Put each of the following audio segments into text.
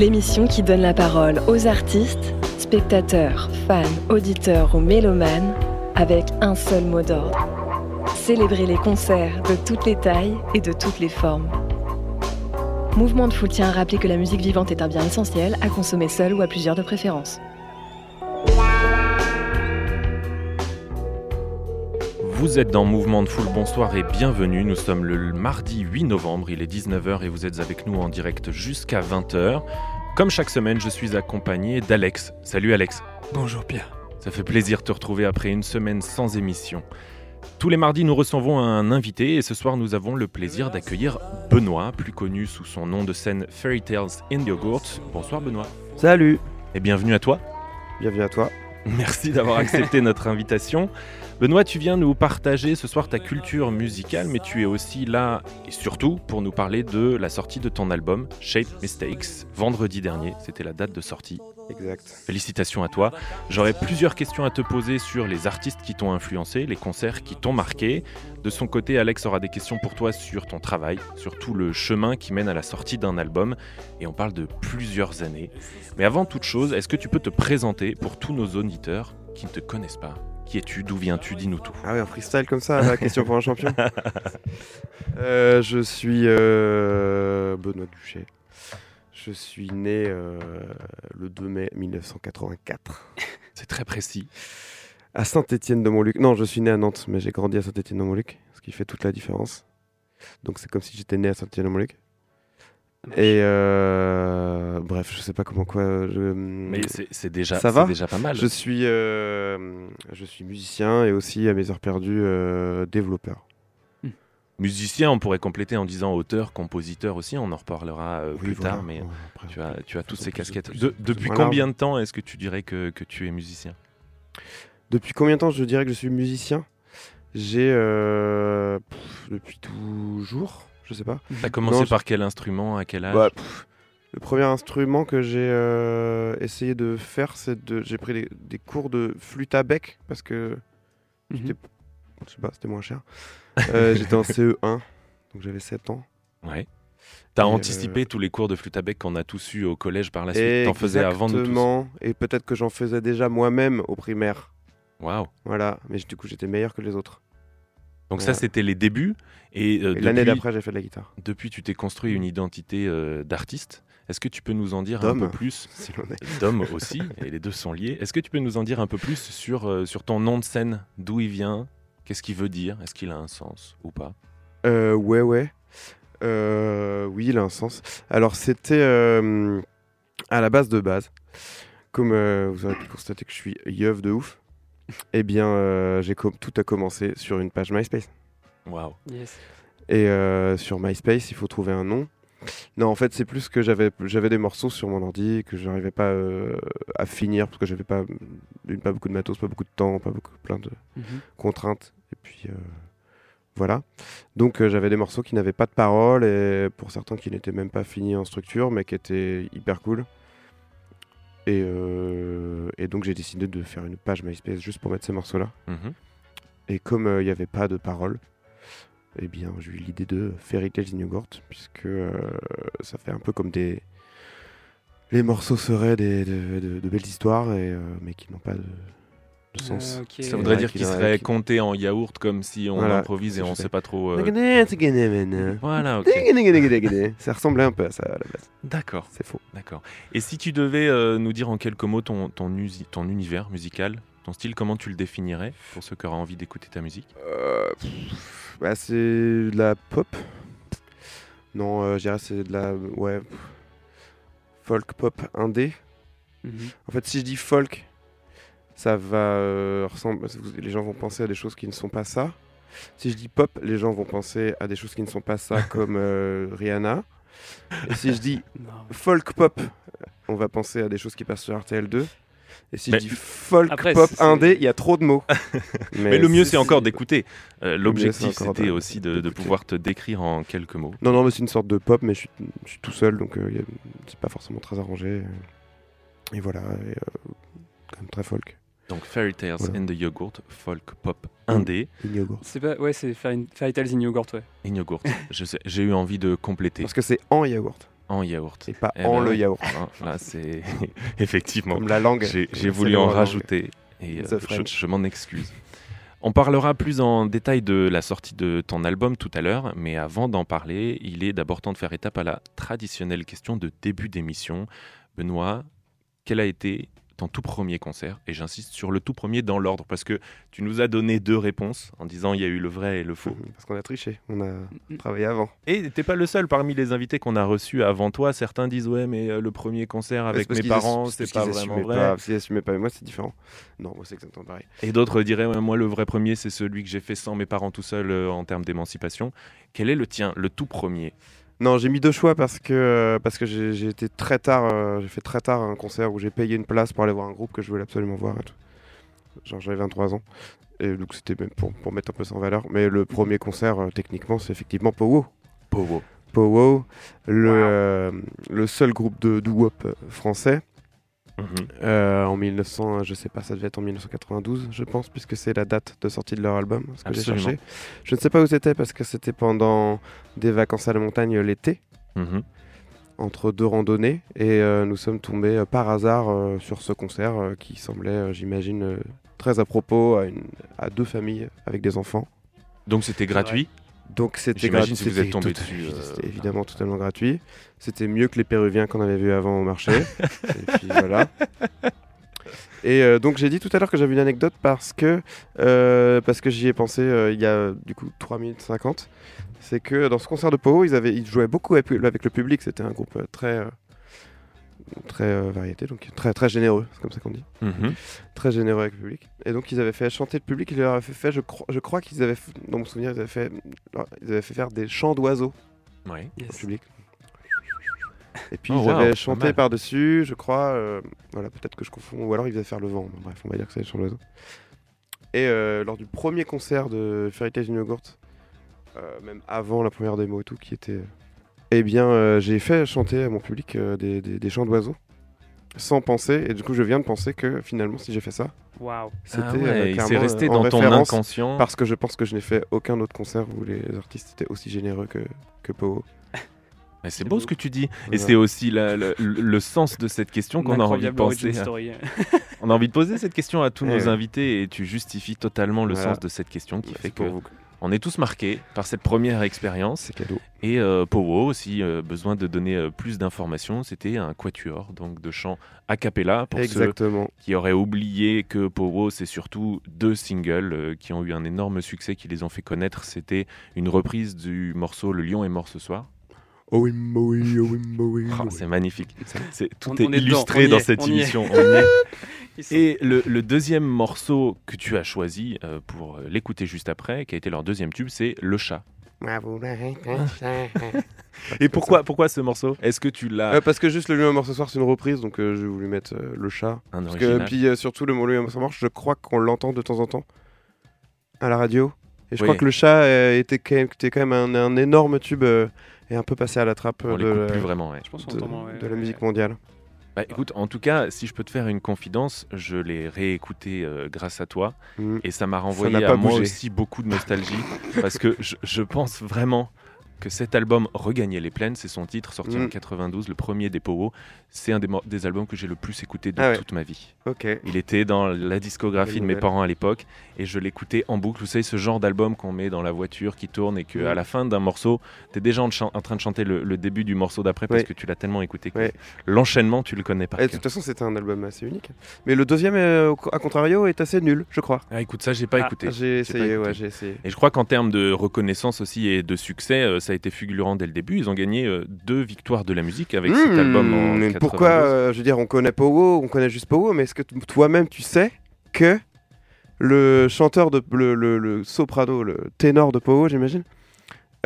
L'émission qui donne la parole aux artistes, spectateurs, fans, auditeurs ou mélomanes avec un seul mot d'ordre. Célébrer les concerts de toutes les tailles et de toutes les formes. Mouvement de Foule tient à rappeler que la musique vivante est un bien essentiel à consommer seul ou à plusieurs de préférence. Vous êtes dans Mouvement de Foule, bonsoir et bienvenue. Nous sommes le mardi 8 novembre, il est 19h et vous êtes avec nous en direct jusqu'à 20h. Comme chaque semaine, je suis accompagné d'Alex. Salut Alex. Bonjour Pierre. Ça fait plaisir de te retrouver après une semaine sans émission. Tous les mardis, nous recevons un invité et ce soir, nous avons le plaisir d'accueillir Benoît, plus connu sous son nom de scène Fairy Tales in Yogurt. Bonsoir Benoît. Salut. Et bienvenue à toi. Bienvenue à toi. Merci d'avoir accepté notre invitation. Benoît, tu viens nous partager ce soir ta culture musicale, mais tu es aussi là et surtout pour nous parler de la sortie de ton album Shape Mistakes, vendredi dernier. C'était la date de sortie. Exact. Félicitations à toi. J'aurais plusieurs questions à te poser sur les artistes qui t'ont influencé, les concerts qui t'ont marqué. De son côté, Alex aura des questions pour toi sur ton travail, sur tout le chemin qui mène à la sortie d'un album. Et on parle de plusieurs années. Mais avant toute chose, est-ce que tu peux te présenter pour tous nos auditeurs qui ne te connaissent pas? Qui es-tu D'où viens-tu Dis-nous tout. Ah oui, un freestyle comme ça, la question pour un champion. Euh, je suis euh, Benoît Duché. Je suis né euh, le 2 mai 1984 C'est très précis. à Saint-Étienne-de-Montluc. Non, je suis né à Nantes, mais j'ai grandi à Saint-Étienne-de-Montluc, ce qui fait toute la différence. Donc c'est comme si j'étais né à Saint-Étienne-de-Montluc. Et euh, bref, je sais pas comment quoi. Je, Mais c'est déjà, Ça c'est va déjà pas mal. Je suis, euh, je suis musicien et aussi à mes heures perdues euh, développeur. Musicien, on pourrait compléter en disant auteur, compositeur aussi. On en reparlera euh, Oui, plus voilà. tard, mais Ouais, après, tu as, tu as toutes ces casquettes. plus- De- plus ou depuis combien de temps est-ce que tu dirais que, que tu es musicien? Depuis combien de temps je dirais que je suis musicien? J'ai euh, depuis toujours, je sais pas. T'as commencé Non, par quel instrument À quel âge Bah, pff, le premier instrument que j'ai euh, essayé de faire, c'est de, j'ai pris des, des cours de flûte à bec parce que j'étais, je sais pas, c'était moins cher. Euh, j'étais en CE1, donc j'avais 7 ans. Ouais. T'as anticipé tous les cours de flûte à bec qu'on a tous eu au collège par la suite? T'en faisais avant nous tous? Exactement. Et peut-être que j'en faisais déjà moi-même au primaire. Waouh. Voilà, mais du coup j'étais meilleur que les autres. Donc ça, c'était les débuts. Et, euh, Et L'année d'après, j'ai fait de la guitare. Depuis, tu t'es construit une identité euh, d'artiste. Est-ce que tu peux nous en dire un peu plus Si. D'homme aussi, et les deux sont liés. Est-ce que tu peux nous en dire un peu plus sur, euh, sur ton nom de scène? D'où il vient? Qu'est-ce qu'il veut dire? Est-ce qu'il a un sens ou pas? Euh, ouais, ouais. Euh, oui, il a un sens. Alors, c'était à la base de base. Comme vous aurez pu constater que je suis yeuf de ouf, eh bien, euh, j'ai com- tout a commencé sur une page MySpace. Waouh. Yes. Et euh, sur MySpace, il faut trouver un nom. Non, en fait, c'est plus que j'avais j'avais des morceaux sur mon ordi que je n'arrivais pas euh, à finir parce que j'avais pas, pas beaucoup de matos, pas beaucoup de temps, pas beaucoup, plein de Mhm. contraintes. Et puis euh, voilà. Donc euh, j'avais des morceaux qui n'avaient pas de paroles et pour certains qui n'étaient même pas finis en structure mais qui étaient hyper cool. Et, euh, et donc j'ai décidé de faire une page MySpace juste pour mettre ces morceaux-là. Mhm. Et comme euh, il n'y avait pas de paroles, eh bien j'ai eu l'idée de Fairy Tales in Yogurt puisque euh, ça fait un peu comme des... Les morceaux seraient des, de, de- de belles histoires et, euh, mais qui n'ont pas de, de sens. Ah. Ça voudrait dire qu'il serait compté en yaourt comme si on Voilà, improvise et on fait. sait pas trop. euh, Voilà, Voilà, ok. Ça ressemblait un peu à ça à la base. D'accord, C'est faux. d'accord. Et si tu devais euh, nous dire en quelques mots ton, ton, usi- ton univers musical, ton style, comment tu le définirais pour ceux qui auraient envie d'écouter ta musique? Euh, bah, c'est de la pop. Non, euh, je dirais c'est de la ouais folk pop indé. Mhm. En fait, si je dis folk, ça va euh, ressembler. Les gens vont penser à des choses qui ne sont pas ça. Si je dis pop, les gens vont penser à des choses qui ne sont pas ça, comme euh, Rihanna. Et si je dis Non. folk pop, on va penser à des choses qui passent sur RTL2. Et si Mais- je dis folk, Après, pop, indé, il y a trop de mots. Mais le mieux, c'est encore d'écouter. Euh, L'objectif, c'était aussi de, pouvoir te décrire en quelques mots. Non, non, mais c'est une sorte de pop, mais je suis, je suis tout seul, donc euh, c'est pas forcément très arrangé. Et voilà, et, euh, quand même très folk. Donc Fairy Tales Voilà. and the Yogurt, folk pop indé, In Yogurt. C'est pas, ouais, c'est Fairy Fairy Tales in Yogurt, ouais. in yogurt. Je sais, J'ai eu envie de compléter Parce que c'est en yaourt, en yaourt. et pas Eh en ben le ouais. yaourt. Hein, Là, c'est effectivement. Comme la langue. J'ai voulu le en langue. rajouter et The euh, je, m'en excuse. On parlera plus en détail de la sortie de ton album tout à l'heure, mais avant d'en parler, il est d'abord temps de faire étape à la traditionnelle question de début d'émission. Benoît, quel a été ton tout premier concert Et j'insiste sur le tout premier dans l'ordre, parce que tu nous as donné deux réponses en disant il y a eu le vrai et le faux. Parce qu'on a triché, on a Mm. travaillé avant. Et t'es pas le seul parmi les invités qu'on a reçus avant toi. Certains disent ouais, mais euh, le premier concert avec mes parents, c'est pas vraiment vrai. Pas, parce qu'ils assumaient pas, mais moi c'est différent. Non, moi c'est exactement pareil. Et d'autres diraient, ouais, moi le vrai premier, c'est celui que j'ai fait sans mes parents tout seul euh, en termes d'émancipation. Quel est le tien, le tout premier? Non, j'ai mis deux choix parce que, euh, parce que j'ai j'ai été très tard, euh, j'ai fait très tard un concert où j'ai payé une place pour aller voir un groupe que je voulais absolument voir et tout. Genre j'avais 23 ans. Et donc c'était même pour, pour mettre un peu ça en valeur. Mais le premier concert, euh, techniquement, c'est effectivement Powo. Powo. Powo, le, Wow. euh, le seul groupe de doo-wop français. Mhm. Euh, en 1900, je sais pas, ça devait être en 1992, je pense, puisque c'est la date de sortie de leur album, ce que j'ai Absolument. cherché. Je ne sais pas où c'était parce que c'était pendant des vacances à la montagne l'été, Mhm. entre deux randonnées, et euh, nous sommes tombés euh, par hasard euh, sur ce concert euh, qui semblait, euh, j'imagine, euh, très à propos à, une- à deux familles avec des enfants. Donc c'était gratuit? Donc c'était J'imagine gratuit. si vous c'était êtes tombé tout- dessus, euh, C'était évidemment totalement gratuit. C'était mieux que les Péruviens qu'on avait vus avant au marché. et puis voilà. Et euh, donc j'ai dit tout à l'heure que j'avais une anecdote parce que, euh, parce que j'y ai pensé euh, il y a du coup 3 minutes 50. C'est que dans ce concert de Poho, ils, avaient, ils jouaient beaucoup avec, le public. C'était un groupe très, très euh, variété, donc très, très généreux, c'est comme ça qu'on dit Mhm. très généreux avec le public. Et donc ils avaient fait chanter le public, ils leur avaient fait, je, crois, je crois qu'ils avaient, dans mon souvenir, ils avaient fait, ils avaient fait faire des chants d'oiseaux Ouais. au public. Et puis Oh, ils wow, avaient chanté par-dessus, je crois, euh, voilà, peut-être que je confonds, ou alors ils faisaient faire le vent, bref, on va dire que c'est des chants d'oiseaux. Et euh, lors du premier concert de Fairy Tales in Yogurt, euh, même avant la première démo et tout, qui était... Eh bien, euh, j'ai fait chanter à mon public euh, des, des- des chants d'oiseaux, sans penser, et du coup je viens de penser que finalement si j'ai fait ça, Waouh. c'était Ah euh, ouais, il clairement, s'est resté euh, en dans ton inconscient. Parce que je pense que je n'ai fait aucun autre concert où les artistes étaient aussi généreux que, que Poho. Mais c'est beau ce que tu dis. Et c'est aussi la- le, le sens de cette question qu'on a envie de penser. On a envie de poser cette question à tous Eh nos ouais. invités et tu justifies totalement le Voilà. sens de cette question qui C'est fait pour que vous, on est tous marqués par cette première expérience. c'est cadeau. Et euh, Powo aussi, euh, besoin de donner euh, plus d'informations, c'était un quatuor, donc de chant a cappella pour ceux Exactement. qui auraient oublié que Powo, c'est surtout deux singles euh, qui ont eu un énorme succès, qui les ont fait connaître. C'était une reprise du morceau Le lion est mort ce soir. Oh oui, oh oui, oui, oui, oui. c'est magnifique. C'est, tout On- est, on est dedans, illustré on y dans est, cette émission. Et le, le deuxième morceau que tu as choisi euh, pour l'écouter juste après, qui a été leur deuxième tube, c'est Le chat. Et pourquoi, pourquoi ce morceau? Est-ce que tu l'as Euh, Parce que juste le lieu mort ce soir, c'est une reprise, donc euh, j'ai voulu mettre euh, le chat. un Parce que, original puis euh, surtout, le mot lieu mort, je crois qu'on l'entend de temps en temps à la radio. Et je Oui. crois que le chat euh, était, quand même, était quand même un, un énorme tube et un peu passé à la trappe On de, l'écoute la- plus vraiment. ouais. Je pense qu'on de, entend, ouais, de la ouais. musique mondiale. Bah, écoute, en tout cas, si je peux te faire une confidence, je l'ai réécouté euh, grâce à toi Mm. et ça m'a renvoyé à moi aussi beaucoup de nostalgie parce que je, je pense vraiment que cet album Regagner les plaines, c'est son titre sorti en Mm. 92, le premier des Powo. C'est un des, albums que j'ai le plus écouté de Ah ouais. toute ma vie. Il était dans la discographie de mes nouvelle. parents à l'époque et je l'écoutais en boucle. Vous savez, ce genre d'album qu'on met dans la voiture qui tourne et que Mm. la fin d'un morceau, tu es déjà en, train de chanter le, le début du morceau d'après parce Ouais. que tu l'as tellement écouté que Ouais. l'enchaînement, tu le connais par Et de toute façon, c'était un album assez unique. Mais le deuxième, euh, à contrario, est assez nul, je crois. Ah, écoute, ça, j'ai pas Ah, écouté. J'ai pas essayé, ouais, j'ai essayé. Et je crois qu'en termes de reconnaissance aussi et de succès, euh, ça a été fulgurant dès le début. Ils ont gagné euh, deux victoires de la musique avec cet Mmh, album en mais 92. pourquoi, euh, je veux dire, on connaît Powo, on connaît juste Powo, mais est-ce que toi-même tu sais que le chanteur de le, le- le soprano, le ténor de Powo, j'imagine,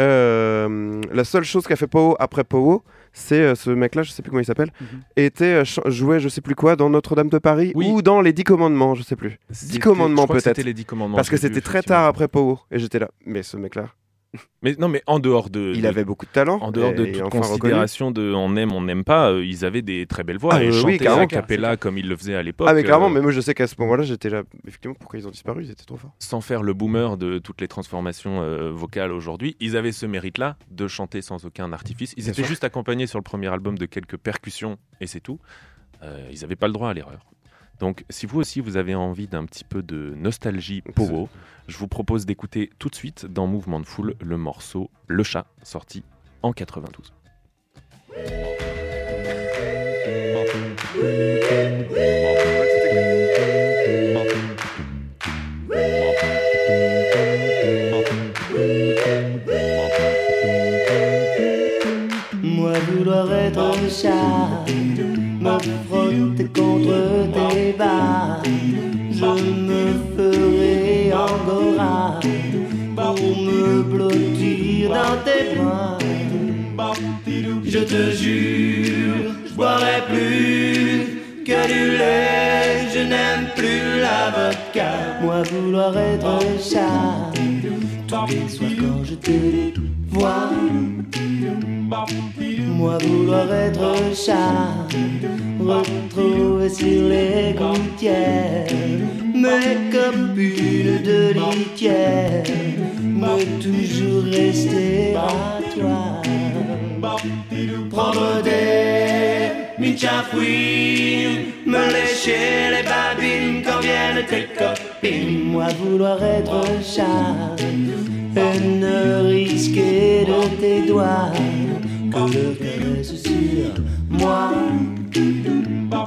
euh, la seule chose qu'a fait Powo après Powo, c'est euh, ce mec-là, je sais plus comment il s'appelle, Mhm. était euh, jouait je sais plus quoi dans Notre-Dame de Paris Oui. ou dans les Dix Commandements, je sais plus. C'était- commandements, peut-être. C'était les 10 commandements. Parce que c'était très tard après Powo et j'étais là. Mais ce mec-là, Mais non, mais en dehors de. il de- avait beaucoup de talent. En dehors de toute enfin reconnu. considération de on aime, on n'aime pas, euh, ils avaient des très belles voix Ah, et euh, oui, carrément. a cappella comme ils le faisaient à l'époque. Ah mais clairement, euh, mais moi je sais qu'à ce moment-là, j'étais là. Effectivement, pourquoi ils ont disparu Ils étaient trop forts. sans faire le boomer de toutes les transformations euh, vocales aujourd'hui, ils avaient ce mérite-là de chanter sans aucun artifice. Ils Bien étaient sûr. juste accompagnés sur le premier album de quelques percussions et c'est tout. Ils n'avaient pas le droit à l'erreur. Donc, si vous aussi vous avez envie d'un petit peu de nostalgie powo, je vous propose d'écouter tout de suite dans Mouvement de Foule le morceau Le Chat, sorti en 92. Moi vouloir être un chat, frotter contre tes je me ferai angora pour me blottir dans tes bras. Je te jure, je boirai plus que du lait, je n'aime plus la. Moi vouloir être chat, tous les soirs quand je te vois. Moi vouloir être chat, retrouver sur les gouttières mes copines de litière, mais toujours rester à toi. Prendre des michafouines, me lécher les babines quand viennent tes copines. Moi vouloir être chat ne risquer de tes doigts que le caresse sur moi. Moi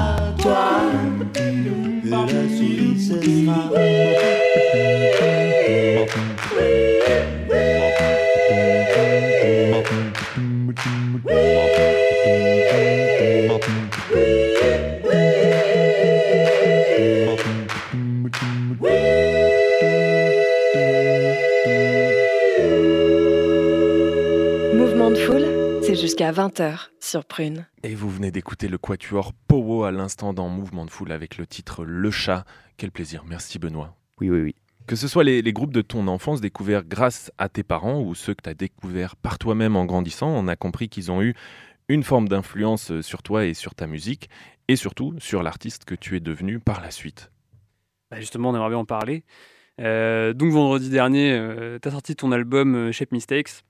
c'est jusqu'à 20h sur Prune. Et vous venez d'écouter le quatuor Powo à l'instant dans Mouvement de Foule avec le titre Le Chat. Quel plaisir, merci Benoît. Oui, oui, oui. Que ce soit les, les groupes de ton enfance découverts grâce à tes parents ou ceux que tu as découverts par toi-même en grandissant, on a compris qu'ils ont eu une forme d'influence sur toi et sur ta musique, et surtout sur l'artiste que tu es devenu par la suite. Bah, justement, on aimerait bien en parler. Euh, donc vendredi dernier, tu as sorti ton album euh, Shape Mistakes,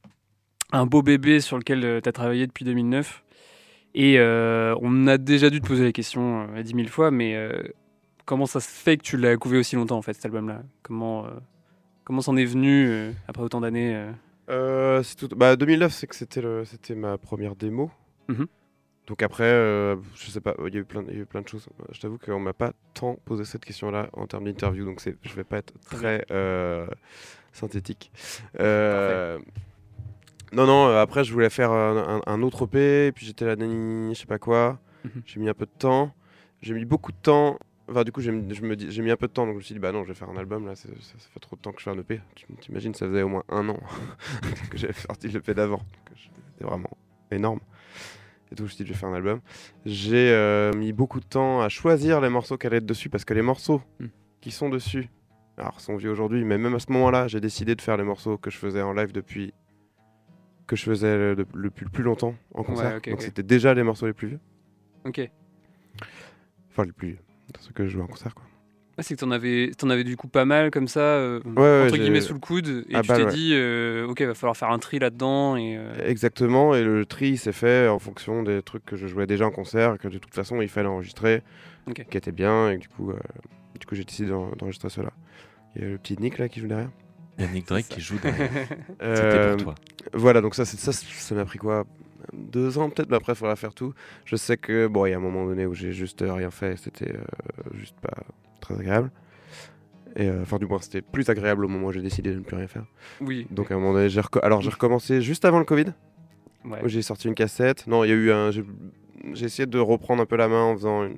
un beau bébé sur lequel tu as travaillé depuis 2009. Et euh, on a déjà dû te poser la question euh, 10 000 fois, mais euh, comment ça se fait que tu l'as couvé aussi longtemps en fait cet album-là? Comment euh, comment est venu euh, après autant d'années euh? Euh, c'est tout... bah, 2009, c'est que c'était le... c'était ma première démo. Mhm. Donc après, euh, je sais pas, il y a eu plein, il y a eu plein de choses. Je t'avoue qu'on m'a pas tant posé cette question-là en termes d'interview, donc c'est, je vais pas être très euh, synthétique. Euh, non, non. euh, Après, je voulais faire un, un- autre EP, et puis j'étais là, je sais pas quoi. Mhm. J'ai mis un peu de temps. J'ai mis beaucoup de temps. Enfin, du coup, j'ai, mis- je me dis, j'ai mis un peu de temps, donc je me suis dit, bah non, je vais faire un album là. Ça, ça fait trop de temps que je fais un EP. Tu t'imagines, ça faisait au moins un an que j'avais sorti l'EP d'avant. Donc, je- C'était vraiment énorme. Et donc, je me suis dit, je vais faire un album. J'ai euh, mis beaucoup de temps à choisir les morceaux qui allaient être dessus parce que les morceaux Mm. qui sont dessus, alors sont vieux aujourd'hui, mais même à ce moment-là, j'ai décidé de faire les morceaux que je faisais en live depuis que je faisais le, le- le plus, longtemps en concert. Donc c'était déjà les morceaux les plus vieux. Ok. Enfin, les plus vieux. Ceux que je jouais en concert, quoi. Ah, c'est que t'en avais, t'en avais du coup pas mal comme ça, euh, ouais, entre guillemets sous le coude, et Ah tu bah, t'es ouais. dit, euh, ok, va falloir faire un tri là-dedans. Et, euh, Exactement, et le tri s'est fait en fonction des trucs que je jouais déjà en concert, que de toute façon il fallait enregistrer, Ok. qui étaient bien, et du coup, du coup j'ai décidé d'en- d'enregistrer cela. Il y a le petit Nick là qui joue derrière. Yannick Drake qui joue derrière. C'était Euh, pour toi. Voilà, donc ça, c'est- ça, ça m'a pris quoi? Deux ans peut-être, mais après il faudra faire tout. Je sais que, bon, il y a un moment donné où j'ai juste euh, rien fait, c'était euh, juste pas très agréable. Et euh, enfin, du moins, c'était plus agréable au moment où j'ai décidé de ne plus rien faire. Oui. Donc à un moment donné, j'ai reco- alors j'ai recommencé juste avant le Covid? Ouais. où J'ai sorti une cassette. Non, il y a eu un. J'ai j'ai essayé de reprendre un peu la main en faisant une.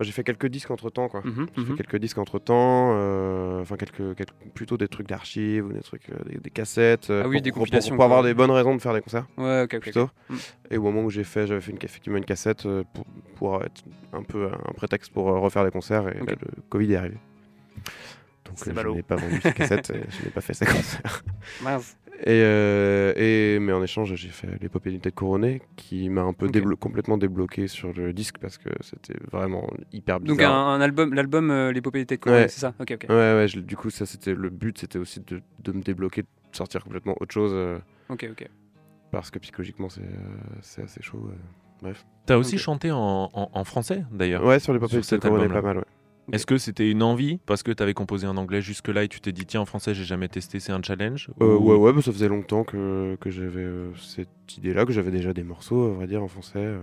J'ai fait quelques disques entre temps, quoi. Mhm, J'ai fait mhm. quelques disques entre temps. Enfin, quelques, quelques- plutôt des trucs d'archives ou des trucs, euh, des, des cassettes. euh, Ah oui, pour- des pour- Pour, pour avoir des bonnes raisons de faire des concerts, Ouais, ok. Mm. Et au moment où j'ai fait, j'avais fait une, effectivement une cassette euh, pour, être un peu un prétexte pour euh, refaire des concerts. Et là, le Covid est arrivé. Donc euh, je n'ai pas vendu ces cassettes et je n'ai pas fait ces concerts. Mince. Et, euh, et- mais en échange, j'ai fait l'épopée d'une tête couronnée qui m'a un peu déblo- complètement débloqué sur le disque parce que c'était vraiment hyper bizarre. Donc un, un album, l'album euh, L'épopée des têtes couronnées, Ouais. c'est ça? Ok, ok. Ouais, ouais, je- du coup, ça c'était le but, c'était aussi de, de me débloquer, de sortir complètement autre chose euh, Ok, ok. parce que psychologiquement c'est euh, c'est assez chaud. euh. Bref. T'as aussi chanté en, en- en français d'ailleurs. Ouais, sur l'épopée d'une tête couronnée, pas mal, ouais. Est-ce que c'était une envie parce que t'avais composé en anglais jusque-là et tu t'es dit tiens en français j'ai jamais testé, c'est un challenge Euh, Ou- ouais, ouais, bah, ça faisait longtemps que, que j'avais euh, cette idée-là, que j'avais déjà des morceaux, à vrai dire, en français. euh,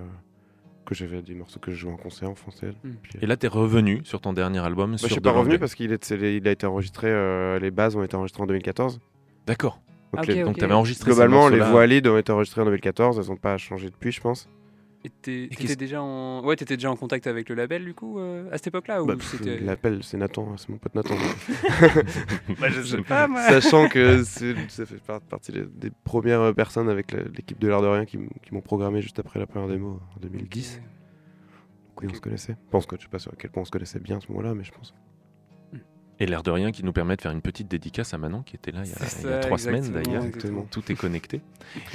que j'avais des morceaux que je jouais en concert en français. Mm. Puis, Et là t'es revenu sur ton dernier album Bah, sur je suis pas revenu parce qu'il est, il a été enregistré, euh, les bases ont été enregistrées en 2014. D'accord. Donc Ah, les- ok, Donc ok. t'avais enregistré globalement, ces les voix lead ont été enregistrées en 2014, elles n'ont pas changé depuis, je pense. Et t'étais déjà en, ouais, t'étais déjà en contact avec le label du coup euh, à cette époque-là ou Bah, pff, c'était L'appel, c'est Nathan, hein, c'est mon pote Nathan. Bah, je sais pas moi. Sachant que c'est- ça fait par- partie des, des premières personnes avec l'équipe de l'art de rien qui, m'ont programmé juste après la première démo en 2010. Donc oui, on se connaissait. Je pense que je sais pas sur quel point on se connaissait bien à ce moment-là, mais je pense. Et l'air de rien qui nous permet de faire une petite dédicace à Manon qui était là il y a, C'est il y a ça, trois semaines d'ailleurs. Tout est connecté.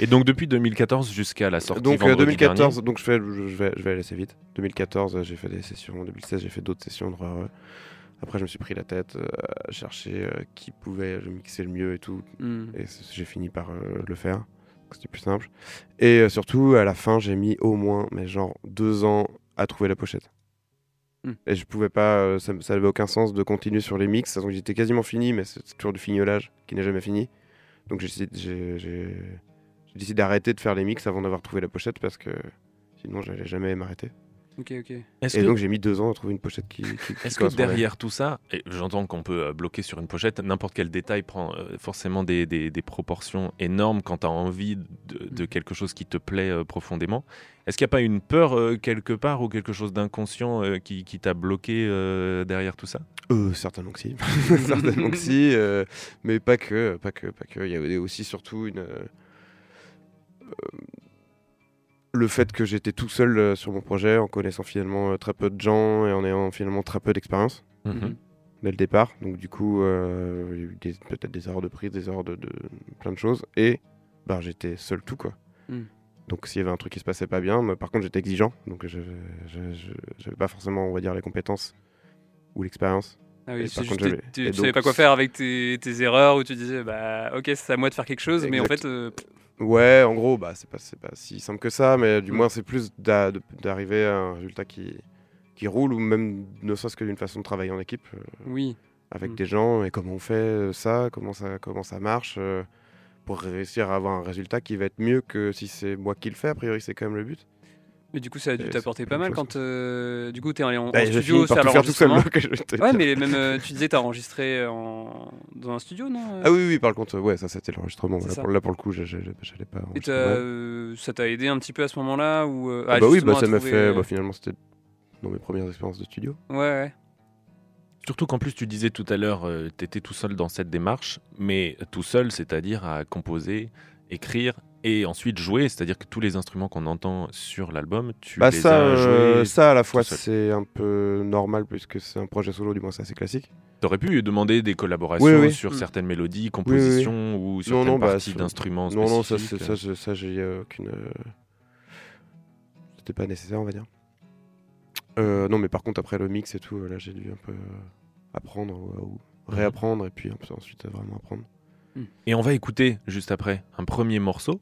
Et donc depuis 2014 jusqu'à la sortie Donc euh, vendredi 2014, donc je, fais, je, vais, je vais aller assez vite. 2014, euh, j'ai fait des sessions. En 2016, j'ai fait d'autres sessions de. Après, je me suis pris la tête euh, à chercher qui pouvait mixer le mieux et tout. Hmm. Et j'ai fini par le faire. C'était plus simple. Et surtout, à la fin, j'ai mis au moins, mais genre, deux ans à trouver la pochette. Hmm. Et je pouvais pas, euh, ça, ça avait aucun sens de continuer sur les mix. Donc j'étais quasiment fini, mais c'est toujours du fignolage qui n'est jamais fini. Donc j'ai décidé d'arrêter de faire les mix avant d'avoir trouvé la pochette parce que sinon j'allais jamais m'arrêter. Ok, ok. Est-ce Et que, donc j'ai mis deux ans à trouver une pochette qui. qui- qui est-ce que derrière tout ça, et j'entends qu'on peut euh, bloquer sur une pochette, n'importe quel détail prend euh, forcément des, des- des proportions énormes quand tu as envie de, de Mm. quelque chose qui te plaît euh, profondément. Est-ce qu'il n'y a pas une peur euh, quelque part ou quelque chose d'inconscient euh, qui, qui t'a bloqué euh, derrière tout ça? Euh, certainement que si, certainement que si, euh, mais pas que, pas que, pas que. Il y avait aussi surtout une le fait que j'étais tout seul euh, sur mon projet, en connaissant finalement euh, très peu de gens et en ayant finalement très peu d'expérience Mhm. dès le départ. Donc du coup, euh, il y a eu des- peut-être des erreurs de prise, des erreurs de, de plein de choses, et bah, j'étais seul tout quoi. Mm. Donc s'il y avait un truc qui se passait pas bien, mais par contre j'étais exigeant, donc je n'avais pas forcément, on va dire, les compétences ou l'expérience. Ah oui, par juste contre, tu, tu donc- savais pas quoi faire avec tes, tes erreurs où tu disais bah ok c'est à moi de faire quelque chose mais en fait euh, Ouais, en gros, bah, c'est pas, c'est pas si simple que ça, mais du Mm. moins c'est plus d'arriver à un résultat qui, qui roule, ou même ne serait-ce que d'une façon de travailler en équipe, euh, oui avec Mm. des gens, et comment on fait euh, ça, comment ça, comment ça marche, euh, pour réussir à avoir un résultat qui va être mieux que si c'est moi qui le fais, a priori c'est quand même le but. Mais du coup ça a dû t'apporter c'est pas mal quand euh, du coup t'es allé en, en Bah, j'ai studio fini par faire tout faire tout seul. ouais mais même euh, tu disais t'as enregistré en... dans un studio non euh Ah oui, oui, par contre, ouais, ça c'était l'enregistrement. C'est Là, pour, là, pour le coup, j'allais pas. Et euh, ça t'a aidé un petit peu à ce moment-là ou euh, Ah à bah oui, bah, ça m'a trouver, fait. bah, finalement, c'était dans mes premières expériences de studio. Ouais, ouais. Surtout qu'en plus, tu disais tout à l'heure, tu étais tout seul dans cette démarche, mais tout seul, c'est-à-dire à composer, écrire et ensuite jouer, c'est-à-dire que tous les instruments qu'on entend sur l'album, tu Bah les ça, as euh, joués. ça à la fois c'est un peu normal puisque c'est un projet solo, du moins c'est assez classique. T'aurais pu demander des collaborations Oui, oui. sur Mm. certaines mélodies, compositions ou sur Non, non, bah, partie sur- d'instruments Non, non, ça, ça, ça, j'ai euh, aucune. euh, C'était pas nécessaire, on va dire. Euh, non, mais par contre, après le mix et tout, là, j'ai dû un peu apprendre ou, ou réapprendre et puis ensuite vraiment apprendre. Et on va écouter juste après un premier morceau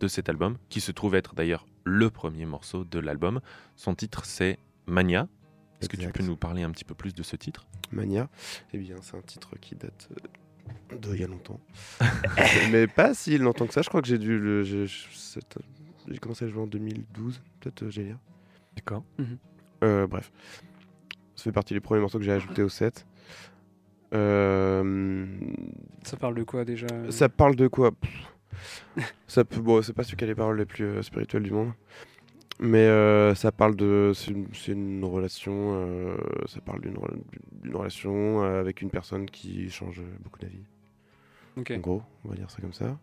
de cet album, qui se trouve être d'ailleurs le premier morceau de l'album. Son titre c'est Mania. Est-ce que tu peux nous parler un petit peu plus de ce titre? Mania, eh bien, c'est un titre qui date euh, d'il y a longtemps. mais pas si longtemps que ça. Je crois que j'ai dû le. J'ai c'est- j'ai commencé à jouer en 2012, peut-être, euh, j'ai dire. D'accord. Euh, bref. Ça fait partie des premiers morceaux que j'ai ajoutés au set. Euh, Ça parle de quoi déjà Ça parle de quoi? Ça peut, bon, C'est pas sûr qu'il y a les paroles les plus euh, spirituelles du monde. Mais euh, ça parle de. C'est une, relation. euh, ça parle d'une rela- d'une relation euh, avec une personne qui change beaucoup d'avis. Ok. En gros, on va dire ça comme ça.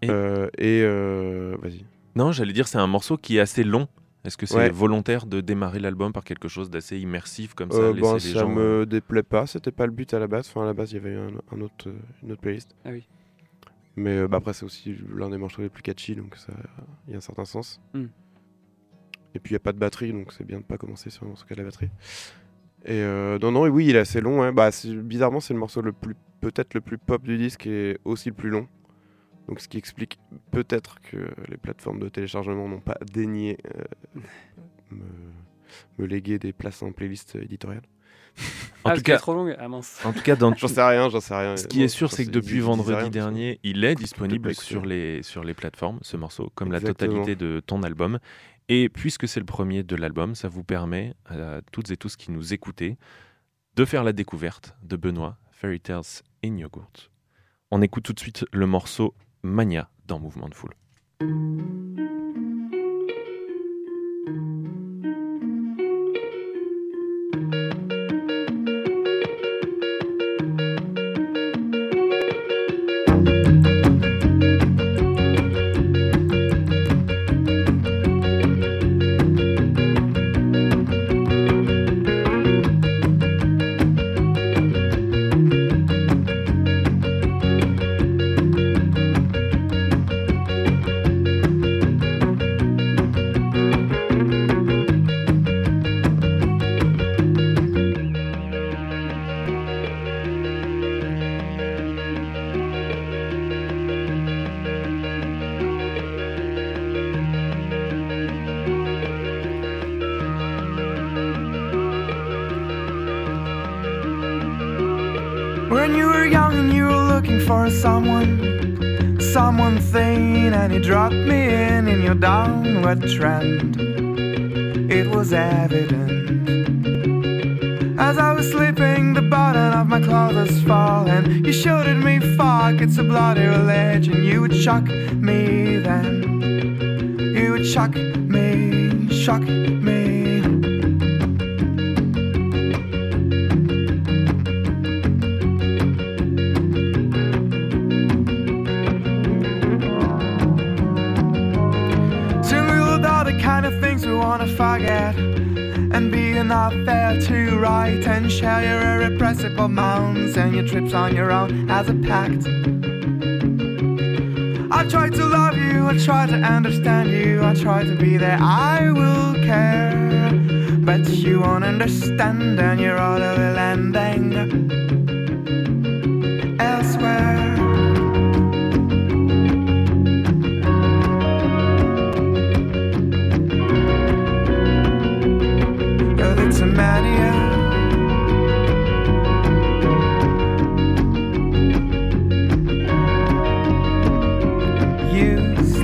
Et- Euh, et euh, vas-y. Non, j'allais dire c'est un morceau qui est assez long. Est-ce que c'est Ouais. volontaire de démarrer l'album par quelque chose d'assez immersif comme ça, Euh, laisser bon, les ça gens me déplaît pas, c'était pas le but à la base. Enfin, à la base, il y avait un, un autre, euh, une autre playlist. Ah oui. Mais euh, bah, après, c'est aussi l'un des morceaux les plus catchy, donc ça, il y a un certain sens. Hmm. Et puis, il n'y a pas de batterie, donc c'est bien de pas commencer sur un morceau qui a de la batterie. Et euh, non, non, oui, il est assez long. hein. Bah, bizarrement, c'est le morceau le plus, peut-être le plus pop du disque et aussi le plus long. Donc, ce qui explique peut-être que les plateformes de téléchargement n'ont pas daigné euh, me, me léguer des places en playlist éditoriale. En ah, tout cas, trop longue. Ah mince. en tout cas, dans J'en sais rien, j'en sais rien. Ce qui est sûr, c'est que depuis vendredi rien, dernier, il est disponible sur les, sur les plateformes, ce morceau, comme la totalité de ton album. Et puisque c'est le premier de l'album, ça vous permet à toutes et tous qui nous écoutez de faire la découverte de Benoît, Fairy Tales in Yogurt. On écoute tout de suite le morceau Mania dans Mouvement de Foule. Me in in your downward trend. It was evident. As I was sleeping, the button of my clothes falling. You shouted me, fuck, it's a bloody religion. You would shock me then. You would shock me, shock. Your trips on your own as a pact. I try to love you, I try to understand you I try to be there, I will care. But you won't understand and you're utterly landing. Elsewhere You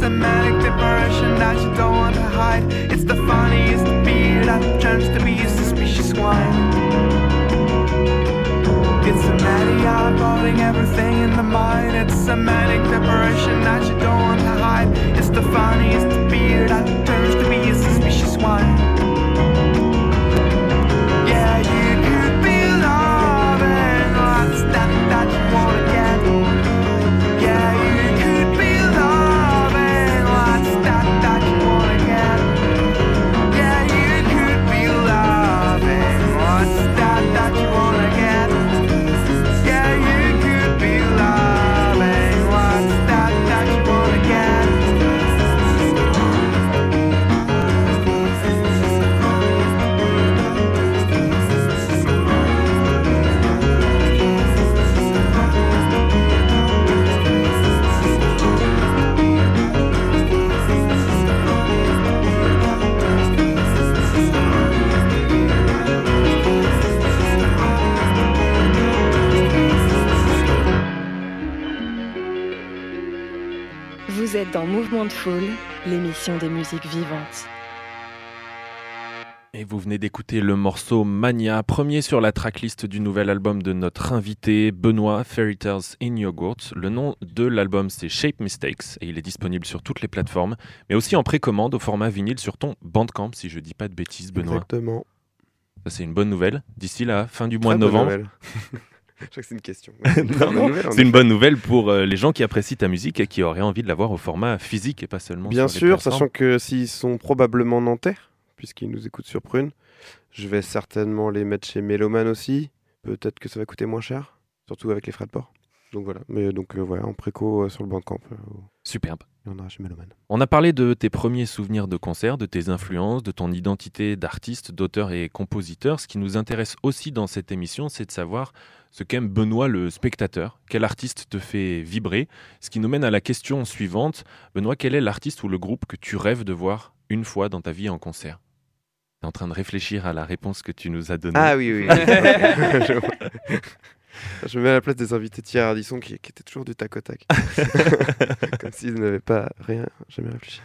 the man. L'émission des musiques vivantes. Et vous venez d'écouter le morceau Mania, premier sur la tracklist du nouvel album de notre invité Benoît Fairy Tales in Yogurt. Le nom de l'album c'est Shape Mistakes et il est disponible sur toutes les plateformes, mais aussi en précommande au format vinyle sur ton Bandcamp, si je dis pas de bêtises, Benoît. Exactement. Ça c'est une bonne nouvelle. D'ici la fin du mois Très de bonne novembre. Je crois que c'est une question. C'est une bonne nouvelle pour euh, les gens qui apprécient ta musique et qui auraient envie de la voir au format physique et pas seulement Bien sur sûr, sachant que s'ils sont probablement nantais, puisqu'ils nous écoutent sur Prune, je vais certainement les mettre chez Méloman aussi. Peut-être que ça va coûter moins cher, surtout avec les frais de port. Donc voilà, mais donc euh, voilà, en préco euh, sur le Bandcamp, euh, Superbe. en a chez. On a parlé de tes premiers souvenirs de concert, de tes influences, de ton identité d'artiste, d'auteur et compositeur. Ce qui nous intéresse aussi dans cette émission, c'est de savoir ce qu'aime Benoît le spectateur, quel artiste te fait vibrer? Ce qui nous mène à la question suivante. Benoît, quel est l'artiste ou le groupe que tu rêves de voir une fois dans ta vie en concert? Tu es en train de réfléchir à la réponse que tu nous as donnée. Ah oui, oui. oui. Je me mets à la place des invités Thierry Ardisson qui, qui étaient toujours du tac au tac. Comme s'ils n'avaient pas rien, jamais réfléchi.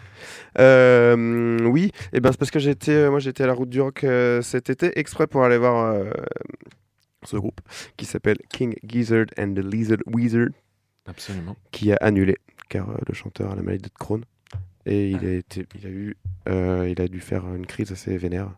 Euh, oui, et ben c'est parce que j'étais, moi j'étais à la route du rock euh, cet été exprès pour aller voir euh, ce groupe qui s'appelle King Gizzard and the Lizard Wizard Absolument. qui a annulé car euh, le chanteur a la maladie de Crohn et il a été, il a eu, euh, il a dû faire une crise assez vénère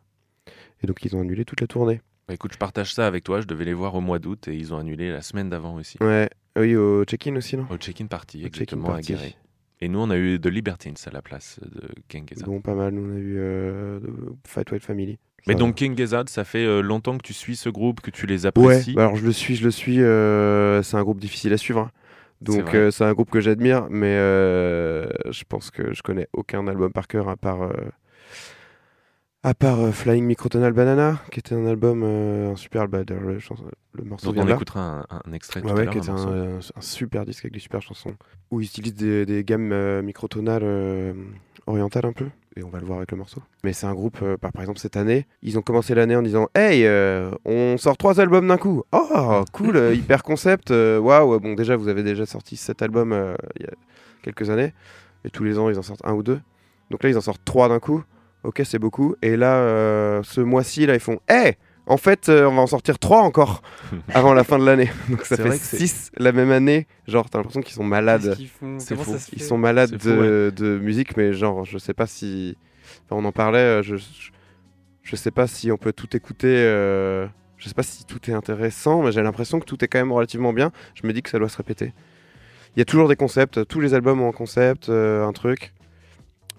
et donc ils ont annulé toute la tournée. Bah, écoute, je partage ça avec toi. Je devais les voir au mois d'août et ils ont annulé la semaine d'avant aussi. Ouais, oui au check-in aussi non? Au check-in party, Au exactement, à party. Guéret. Et nous, on a eu The Libertines à la place de King Gizzard. Bon, pas mal. Nous, on a eu euh, de Fight White Family. Mais donc King Gizzard, ça fait euh, longtemps que tu suis ce groupe, que tu les va. ouais. apprécies. bah alors je le suis, je le suis. euh, c'est un groupe difficile à suivre. hein. Donc euh, c'est un groupe que j'admire, mais euh, je pense que je connais aucun album par cœur à part à part Flying Microtonal Banana, qui était un album, un super album. D'ailleurs, le, le morceau Donc on là. écoutera un, un extrait tout Ouais, à l'heure. qui un était un, euh, un super disque avec des super chansons où ils utilisent des, des gammes microtonales orientales un peu. Et on va le voir avec le morceau. Mais c'est un groupe, euh, par, par exemple, cette année, ils ont commencé l'année en disant Hey, euh, on sort trois albums d'un coup. Oh, cool, euh, hyper concept. Waouh, bon, déjà, vous avez déjà sorti sept albums il y a quelques années. Et tous les ans, ils en sortent un ou deux. Donc là, ils en sortent trois d'un coup. Ok, c'est beaucoup. Et là, ce mois-ci, là, ils font Hey, en fait, euh, on va en sortir trois encore avant la fin de l'année. Donc ça fait vrai que c'est- 6 la même année. Genre, t'as l'impression qu'ils sont malades. font? Ils sont malades de, de musique, mais genre, je sais pas si. enfin, on en parlait, euh, je, je, je sais pas si on peut tout écouter. euh, Je sais pas si tout est intéressant, mais j'ai l'impression que tout est quand même relativement bien. Je me dis que ça doit se répéter. Il y a toujours des concepts, tous les albums ont un concept, euh, un truc.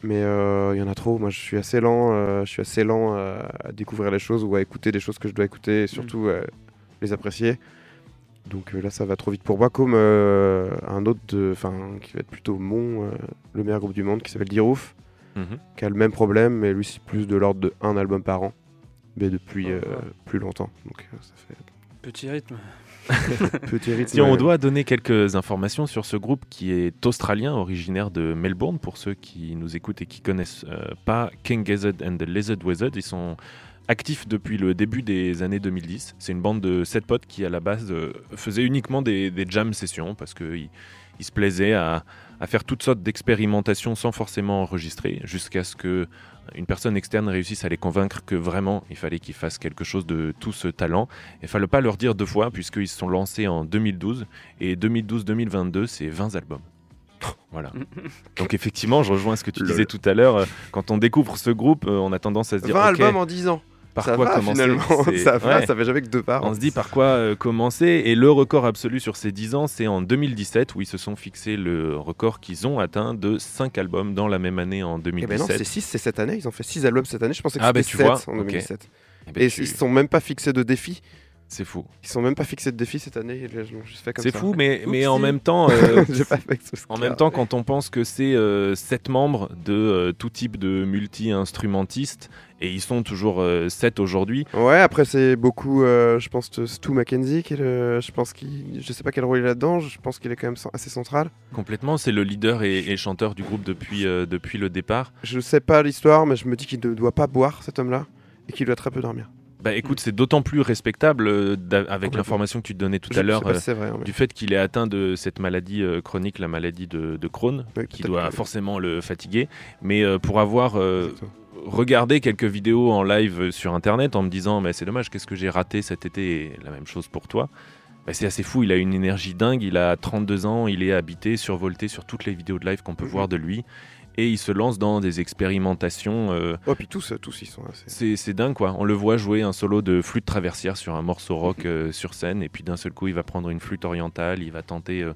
Mais euh, il y en a trop. Moi, je suis assez lent. euh, je suis assez lent à, à découvrir les choses ou à écouter des choses que je dois écouter et surtout euh, les apprécier. Donc euh, là, ça va trop vite pour moi, comme euh, un autre, de- enfin, qui va être plutôt mon, euh, le meilleur groupe du monde, qui s'appelle D-Roof, Mhm. qui a le même problème, mais lui, c'est plus de l'ordre de un album par an, mais depuis euh, plus longtemps. Donc euh, ça fait Petit rythme. Si on doit donner quelques informations sur ce groupe qui est australien, originaire de Melbourne, pour ceux qui nous écoutent et qui connaissent euh, pas King Gizzard and the Lizard Wizard, ils sont actifs depuis le début des années 2010. C'est une bande de sept potes qui à la base euh, faisaient uniquement des, des jam sessions parce qu'ils ils se plaisaient à, à faire toutes sortes d'expérimentations sans forcément enregistrer, jusqu'à ce que une personne externe réussisse à les convaincre que vraiment il fallait qu'ils fassent quelque chose de tout ce talent. Il ne fallait pas leur dire deux fois puisqu'ils se sont lancés en 2012 et 2012-2022 c'est 20 albums. Voilà. Donc effectivement, je rejoins ce que tu disais tout à l'heure. Quand on découvre ce groupe, euh, on a tendance à se dire 20 ok, albums en 10 ans. Par ça quoi va, commencer finalement. Ça va, ouais. ça fait jamais que deux par an. On se dit par quoi euh, commencer et le record absolu sur ces 10 ans, c'est en 2017 où ils se sont fixés le record qu'ils ont atteint de 5 albums dans la même année en Eh ben non, 2017. c'est 6, c'est cette année. Ils ont fait 6 albums cette année. Je pensais que Ah, bah, c'était tu vois, 7 en ok. 2017. Eh ben, Et tu- ils se sont même pas fixés de défi. C'est fou. Ils sont même pas fixés de défi cette année. Ils l'ont juste fait comme C'est fou, mais, mais en même temps, euh, pas fait. En même temps, quand on pense que c'est euh, sept membres de euh, tout type de multi-instrumentistes, et ils sont toujours euh, sept aujourd'hui, Ouais, après c'est beaucoup, euh, je pense, Stu Mackenzie qui est le, je pense qu'il, je sais pas quel rôle il a là-dedans, je pense qu'il est quand même assez central. complètement, c'est le leader et, et chanteur du groupe depuis, euh, depuis le départ. Je sais pas l'histoire, mais je me dis qu'il ne doit pas boire cet homme-là et qu'il doit très peu dormir. Bah écoute, c'est d'autant plus respectable euh, avec l'information que tu te donnais tout Je à l'heure euh, si mais- du fait qu'il est atteint de cette maladie euh, chronique, la maladie de, de Crohn, Ouais, qui doit forcément le fatiguer. Mais pour avoir regardé quelques vidéos en live sur internet en me disant mais c'est dommage qu'est-ce que j'ai raté cet été et la même chose pour toi? Bah, c'est assez fou il a une énergie dingue il a 32 ans il est habité survolté sur toutes les vidéos de live qu'on peut Mhm. voir de lui et il se lance dans des expérimentations euh, Oh, puis tous, euh, tous ils sont assez. c'est c'est dingue quoi on le voit jouer un solo de flûte traversière sur un morceau rock euh, sur scène et puis d'un seul coup il va prendre une flûte orientale il va tenter euh,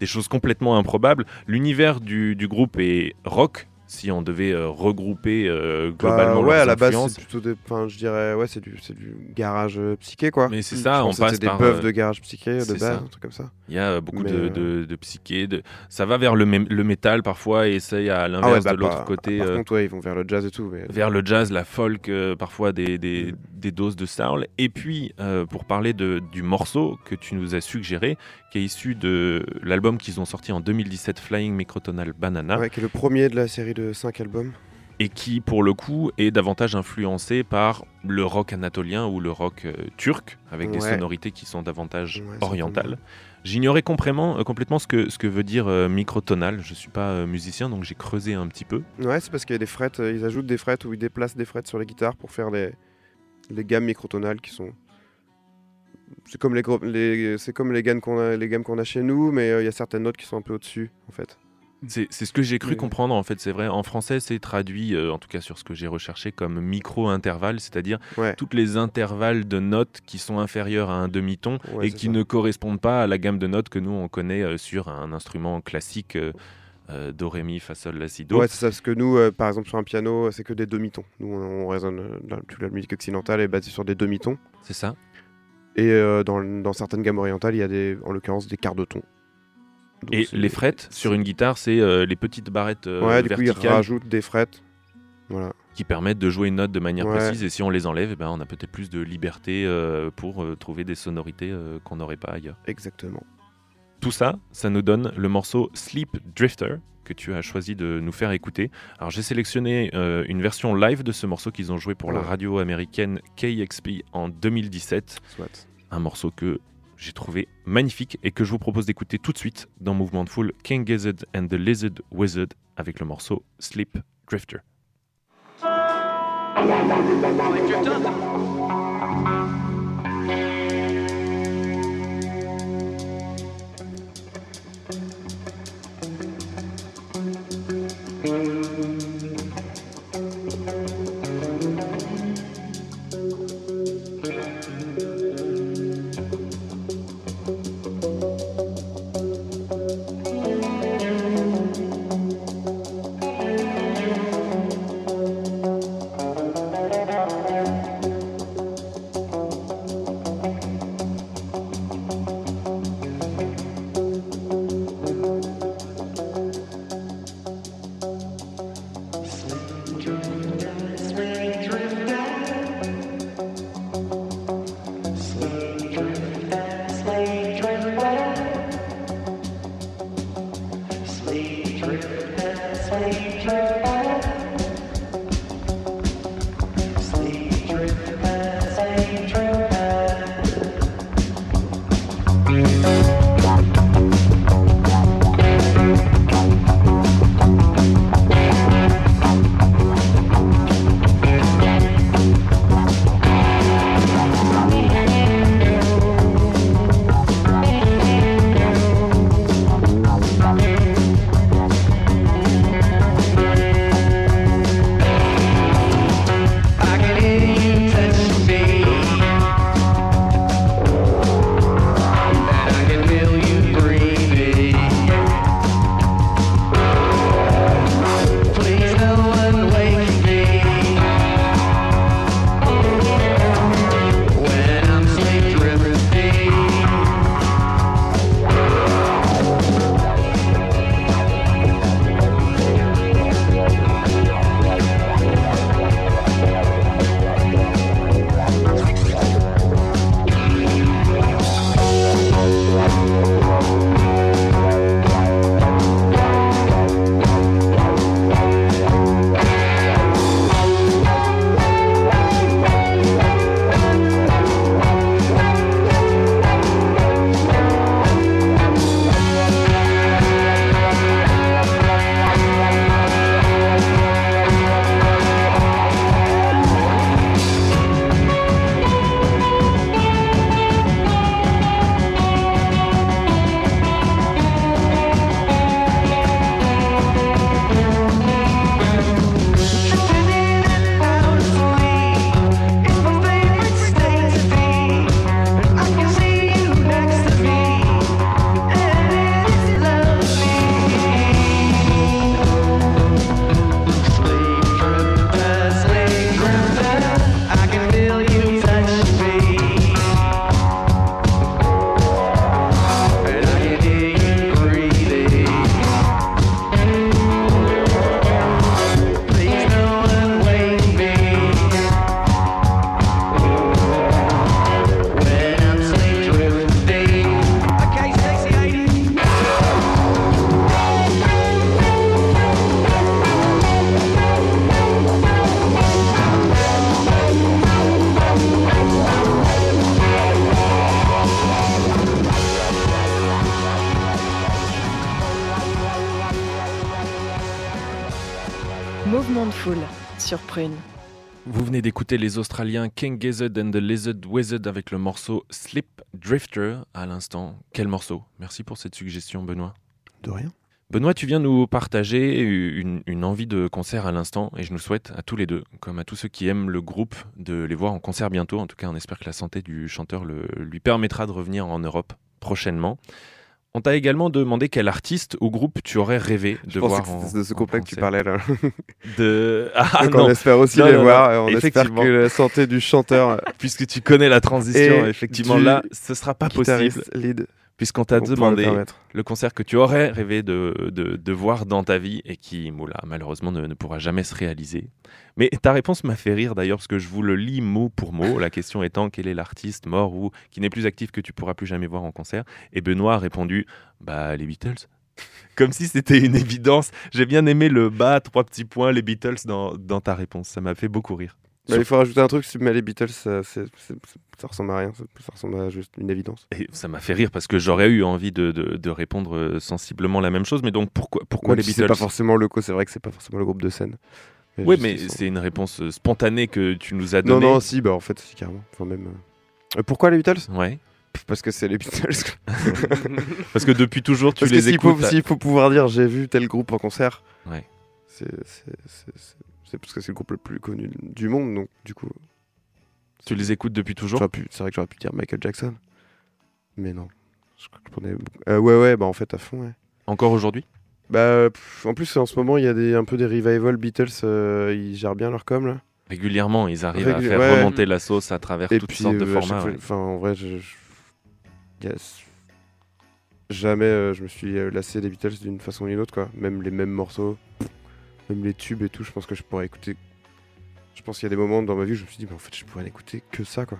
des choses complètement improbables l'univers du, du groupe est rock si on devait euh, regrouper euh, Bah, globalement ouais, leurs à la base, influences. c'est plutôt des. Enfin, je dirais, ouais, c'est du, c'est du garage euh, psyché, quoi. Mais c'est Je ça, on pense que passe c'était par. des bœufs euh, de garage psyché de c'est base, ça. un truc comme ça. Il y a euh, beaucoup Mais, de, euh, de, de psyché. De... Ça va vers le, mé- le métal parfois et c'est à Ah ouais, l'inverse bah, de l'autre par- côté. Par euh, contre, ouais, ils vont vers le jazz et tout. Mais... vers le jazz, la folk, euh, parfois des, des, Mm. des doses de soul. Et puis, euh, pour parler de, du morceau que tu nous as suggéré, qui est issu de l'album qu'ils ont sorti en 2017, Flying Microtonal Banana, Ouais, qui est le premier de la série de 5 albums. et qui pour le coup est davantage influencé par le rock anatolien ou le rock euh, turc, avec des sonorités qui sont davantage Ouais, orientales. J'ignorais complètement, euh, complètement ce que, ce que veut dire euh, microtonal. Je suis pas euh, musicien, donc j'ai creusé un petit peu. Ouais, c'est parce qu'il y a des frettes, ils ajoutent des frettes ou ils déplacent des frettes sur les guitares pour faire les, les gammes microtonales qui sont. C'est comme les, les c'est comme les gammes qu'on a, les gammes qu'on a chez nous, mais euh, il y a certaines notes qui sont un peu au-dessus en fait. C'est c'est ce que j'ai cru comprendre en fait, c'est vrai. En français, c'est traduit, euh, en tout cas sur ce que j'ai recherché, comme micro-intervalle, c'est-à-dire Ouais. toutes les intervalles de notes qui sont inférieurs à un demi-ton Ouais, et qui ça. ne correspondent pas à la gamme de notes que nous on connaît euh, sur un instrument classique euh, euh, do, ré, mi, fa, sol, la, si, do. Ouais, c'est ça, parce que nous, euh, par exemple, sur un piano, c'est que des demi-tons. Nous, on, on raisonne, euh, la, toute la musique occidentale est basée sur des demi-tons. C'est ça. Et euh, dans, dans certaines gammes orientales, il y a des, en l'occurrence des quarts de ton. Donc, Et les frettes sur une guitare, c'est euh, les petites barrettes euh, Ouais, du coup, ils verticales rajoutent des frettes. Voilà. qui permettent de jouer une note de manière Ouais. précise. Et si on les enlève, eh ben, on a peut-être plus de liberté euh, pour trouver des sonorités qu'on n'aurait pas ailleurs. Exactement. Tout ça, ça nous donne le morceau Sleep Drifter que tu as choisi de nous faire écouter. Alors j'ai sélectionné euh, une version live de ce morceau qu'ils ont joué pour la radio américaine KXP en 2017. Soit. Un morceau que j'ai trouvé magnifique et que je vous propose d'écouter tout de suite dans Mouvement de Foule King Gizzard and the Lizard Wizard avec le morceau Sleep Drifter? D'écouter les Australiens King Gizzard and the Lizard Wizard avec le morceau Slip Drifter à l'instant. Quel morceau? Merci pour cette suggestion, Benoît. De rien. Benoît, tu viens nous partager une, une envie de concert à l'instant et je nous souhaite à tous les deux, comme à tous ceux qui aiment le groupe, de les voir en concert bientôt. En tout cas, on espère que la santé du chanteur le- lui permettra de revenir en Europe prochainement. On t'a également demandé quel artiste ou groupe tu aurais rêvé de Je voir c'était de ce groupe-là que tu parlait là. De... Ah Donc non, on espère aussi Non, les non, voir. On espère que la santé du chanteur puisque tu connais la transition, Et effectivement là, ce sera pas possible. Lead, puisqu'on t'a le demandé le concert que tu aurais rêvé de, de, de voir dans ta vie et qui, moula, malheureusement, ne, ne pourra jamais se réaliser. Mais ta réponse m'a fait rire d'ailleurs parce que je vous le lis mot pour mot. La question étant quel est l'artiste mort ou qui n'est plus actif que tu pourras plus jamais voir en concert? Et Benoît a répondu bah les Beatles. Comme si c'était une évidence. J'ai bien aimé le bas, trois petits points, les Beatles dans, dans ta réponse. Ça m'a fait beaucoup rire. Bah, il faut rajouter un truc, si tu mets les Beatles, ça, c'est- c'est- c'est- ça ressemble à rien, ça, ça ressemble à juste une évidence. Et ça m'a fait rire parce que j'aurais eu envie de, de- de répondre euh, sensiblement la même chose. Mais donc pourquoi, pourquoi Même les si c'est Beatles? pas forcément le c'est vrai que c'est pas forcément le groupe de scène. Oui, mais c'est une réponse euh, spontanée que tu nous as Non, donnée. non, si, bah en fait, si, carrément. Enfin, même. euh, pourquoi les Beatles? Ouais. Parce que c'est les Beatles. Parce que depuis toujours, tu Parce que les s'il faut, écoutes. s'il faut pouvoir dire j'ai vu tel groupe en concert, Ouais. c'est c'est- c'est- c'est- parce que c'est le groupe le plus connu du monde, donc du coup. Tu les écoutes depuis toujours C'est vrai que j'aurais pu dire Michael Jackson. Mais non. Je crois que je prenais beaucoup- Euh, ouais, ouais, bah en fait, à fond, ouais. Encore aujourd'hui Bah, pff, en plus, en ce moment, il y a des, un peu des revival Beatles, euh, ils gèrent bien leur com là. Régulièrement, ils arrivent à faire ouais. remonter la sauce à travers Et toutes puis, sortes de euh, formats. Enfin, en vrai, je. je- yes. Jamais euh, je me suis lassé des Beatles d'une façon ou d'une autre, quoi. Même les mêmes morceaux, même les tubes et tout, je pense que je pourrais écouter. Je pense qu'il y a des moments dans ma vie où je me suis dit, mais en fait, je pourrais n'écouter que ça, quoi.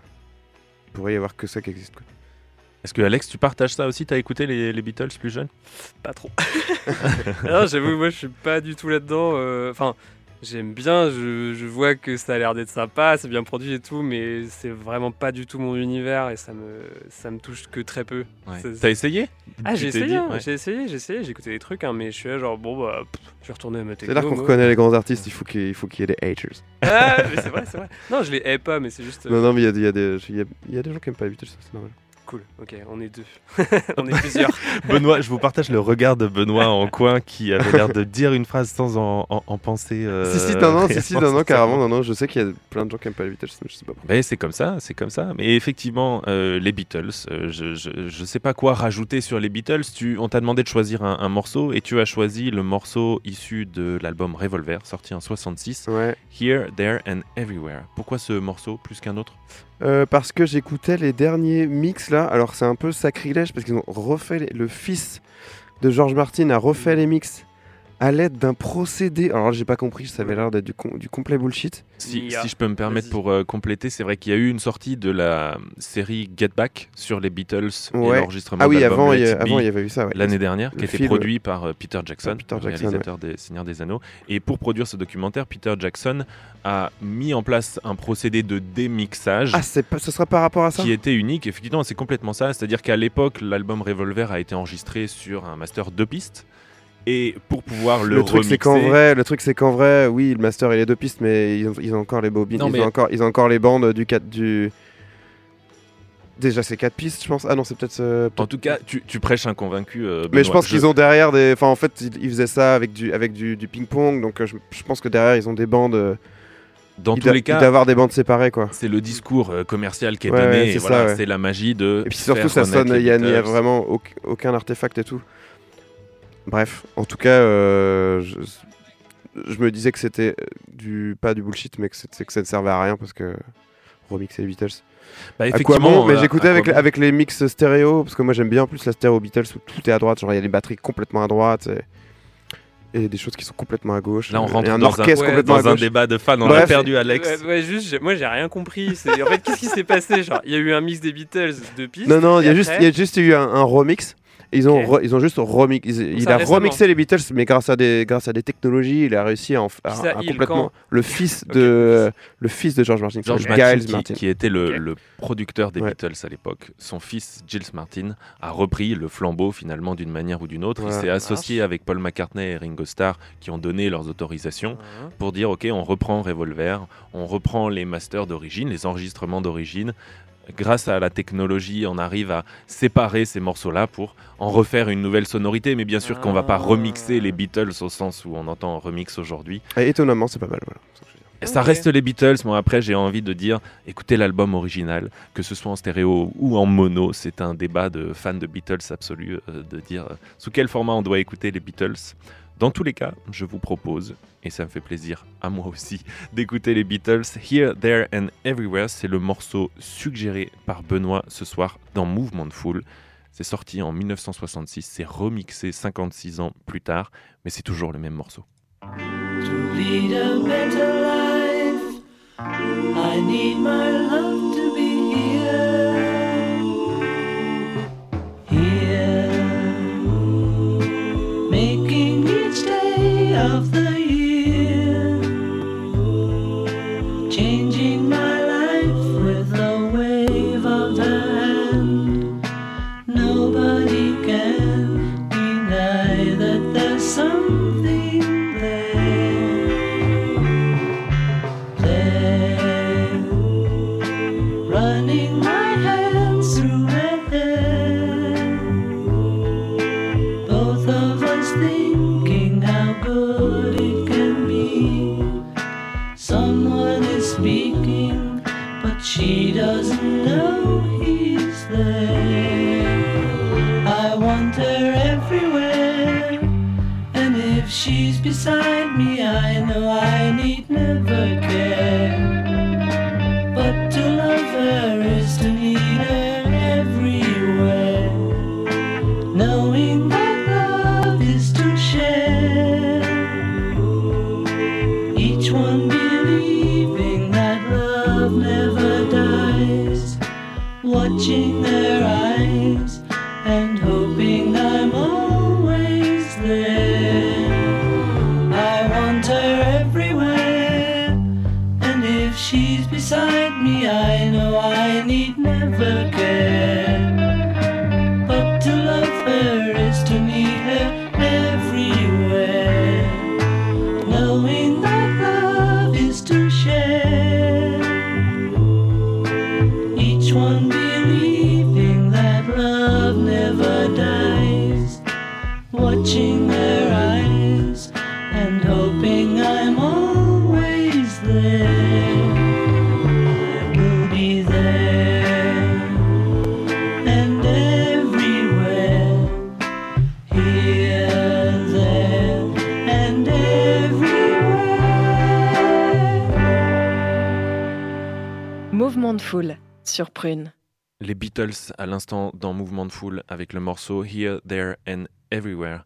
Il pourrait y avoir que ça qui existe, quoi. Est-ce que Alex, tu partages ça aussi? T'as écouté les, les Beatles plus jeunes? Pas trop. non, j'avoue, moi je suis pas du tout là-dedans. euh, Enfin, j'aime bien, je, je vois que ça a l'air d'être sympa, c'est bien produit et tout, mais c'est vraiment pas du tout mon univers et ça me, ça me touche que très peu. T'as essayé? Ah, j'ai essayé, hein, ouais. j'ai essayé, j'ai essayé, j'ai écouté des trucs, hein, mais je suis là genre, bon bah, pff, je vais retourner à ma C'est là qu'on reconnaît les grands artistes, il faut qu'il qu'il y ait des haters. Ah, mais c'est vrai, c'est vrai. Non, je les hais pas, mais c'est juste. euh, Non, non, mais il y a, il y a des- il y a- y a des gens qui aiment pas les Beatles, ça, c'est normal. Cool, ok, on est deux. on est plusieurs. Benoît, je vous partage le regard de Benoît en coin qui avait l'air de dire une phrase sans en, en- en penser. euh, si, si, non, non, si, si, non, non, carrément, non, non, je sais qu'il y a plein de gens qui aiment pas les Beatles, mais je sais pas pourquoi. C'est comme ça, c'est comme ça. Mais effectivement, euh, les Beatles, euh, je, je, je sais pas quoi rajouter sur les Beatles. Tu, on t'a demandé de choisir un, un morceau et tu as choisi le morceau issu de l'album Revolver, sorti en 66, Ouais. Here, There and Everywhere. Pourquoi ce morceau plus qu'un autre? Euh, parce que j'écoutais les derniers mix là. Alors c'est un peu sacrilège parce qu'ils ont refait le fils de George Martin a refait les mix à l'aide d'un procédé. Alors j'ai pas compris, ça avait l'air d'être du, com- du complet bullshit. Si, je peux me permettre pour euh, compléter, c'est vrai qu'il y a eu une sortie de la série Get Back sur les Beatles et Ouais. l'enregistrement Ah oui, de l'album avant, il y, It a- Be avant il y avait eu ça. Ouais. l'année dernière, qui a été film. produit par euh, Peter Jackson, Peter le Jackson, réalisateur des Seigneurs des Anneaux. Et pour produire ce documentaire, Peter Jackson a mis en place un procédé de démixage. Ah, pas, ce sera par rapport à ça? qui était unique, effectivement, c'est complètement ça. C'est-à-dire qu'à l'époque, l'album Revolver a été enregistré sur un master deux pistes. Et pour pouvoir le, le truc c'est qu'en vrai, le truc c'est qu'en vrai, oui, le master il est deux pistes, mais ils ont, ils ont encore les bobines, Non, ils, mais- ont encore, ils ont encore les bandes du 4 du. Déjà c'est quatre pistes, je pense. Ah non, c'est peut-être. euh, En tout cas, tu, tu prêches un convaincu. euh, Mais je pense qu'ils ont derrière des. Enfin, en fait, ils, ils faisaient ça avec du, avec du, du ping-pong, donc euh, je, je pense que derrière ils ont des bandes. euh, Dans il tous les cas, avoir des bandes séparées, quoi. c'est le discours euh, commercial qui est Ouais, donné. ouais, et c'est voilà, ouais. la magie de. Et puis surtout, ça sonne. les Il y a, vraiment auc- aucun artefact et tout. Bref, en tout cas, euh, je, je me disais que c'était euh, du pas du bullshit, mais que, que ça ne servait à rien parce que remixer les Beatles. Bah, À quoi effectivement, bon Mais euh, j'écoutais avec, quoi bon avec les mix stéréo, parce que moi j'aime bien en plus la stéréo Beatles où tout est à droite, genre il y a les batteries complètement à droite et, et des choses qui sont complètement à gauche. Là, on rentre un dans orchestre un- complètement dans à un débat de fans. On a perdu Alex. Ouais, ouais, juste, moi j'ai rien compris. En fait, qu'est-ce qui s'est passé Genre, il y a eu un mix des Beatles de pistes. Non, non, il y, a juste, après- il y a juste eu un, un remix. Ils ont, re- ils ont juste remix, ils- il a récemment. remixé les Beatles, mais grâce à des, grâce à des technologies, il a réussi à, en à- complètement le fils de le fils de George Martin, qui George Martin, Giles qui, Martin. qui était le, le producteur des Ouais. Beatles à l'époque, son fils Giles Martin a repris le flambeau finalement d'une manière ou d'une autre. Il s'est associé avec Paul McCartney et Ringo Starr qui ont donné leurs autorisations pour dire ok on reprend Revolver, on reprend les masters d'origine, les enregistrements d'origine. Grâce à la technologie, on arrive à séparer ces morceaux-là pour en refaire une nouvelle sonorité. Mais bien sûr qu'on va pas remixer les Beatles au sens où on entend remix aujourd'hui. Et étonnamment, c'est pas mal. Voilà. Ça reste les Beatles. Moi, après, j'ai envie de dire, écoutez l'album original, que ce soit en stéréo ou en mono. C'est un débat de fans de Beatles absolu euh, de dire euh, sous quel format on doit écouter les Beatles. Dans tous les cas, je vous propose, et ça me fait plaisir à moi aussi, d'écouter les Beatles. Here, There and Everywhere, c'est le morceau suggéré par Benoît ce soir dans Movement Full. C'est sorti en 1966, c'est remixé 56 ans plus tard, mais c'est toujours le même morceau. Of the she's beside me, I know I need never care. But to love her is to Prune. Les Beatles à l'instant dans Mouvement de Foule avec le morceau Here, There and Everywhere.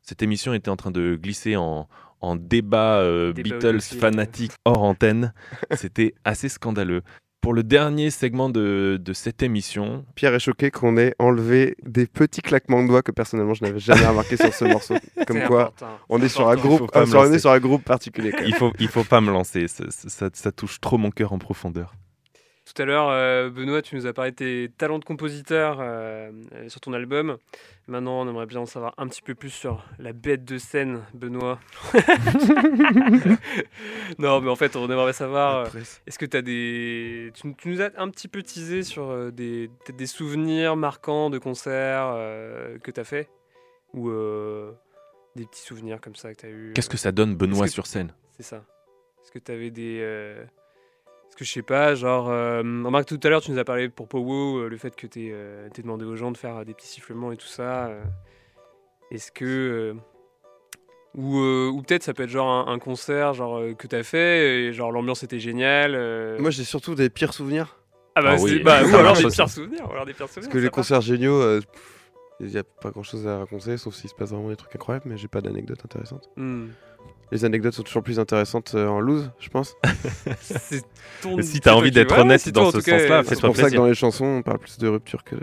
Cette émission était en train de glisser en, en débat euh, Débat Beatles fanatique hors antenne. C'était assez scandaleux. Pour le dernier segment de, de cette émission, Pierre est choqué qu'on ait enlevé des petits claquements de doigts que personnellement je n'avais jamais remarqué sur ce morceau. Comme quoi, on est sur un groupe, euh, sur, on est sur un groupe particulier. il faut, il faut pas me lancer. Ça, ça- ça touche trop mon cœur en profondeur. Tout à l'heure, euh, Benoît, tu nous as parlé de tes talents de compositeur euh, euh, sur ton album. Maintenant, on aimerait bien en savoir un petit peu plus sur la bête de scène, Benoît. non, mais en fait, on aimerait savoir, est-ce que tu as des... Tu, tu nous as un petit peu teasé sur des, souvenirs marquants de concerts euh, que tu as fait? Ou euh, des petits souvenirs comme ça que tu as eu Qu'est-ce que ça donne Benoît que- sur scène? C'est ça. Est-ce que tu avais des. Euh, Est-ce que je sais pas, genre. euh, remarque, tout à l'heure, tu nous as parlé pour Powo, euh, le fait que tu t'es demandé aux gens de faire euh, des petits sifflements et tout ça. euh, Est-ce que. euh, ou, euh, ou peut-être ça peut être genre un, un concert genre euh, que t'as fait et genre l'ambiance était géniale. euh. Moi j'ai surtout des pires souvenirs. ah bah, Ah oui, bah, ou alors des pires souvenirs. ou alors des pires souvenirs, Parce que ça les concerts géniaux, euh, pff, il n'y a pas grand chose à raconter, sauf s'il se passe vraiment des trucs incroyables, mais j'ai pas d'anecdotes intéressantes. Hmm. Les anecdotes sont toujours plus intéressantes euh, en loose, je pense. C'est ton- si c'est t'as envie d'être ouais, ouais, honnête c'est dans ce sens-là, euh, C'est pour ça que dans les chansons, on parle plus de rupture que de...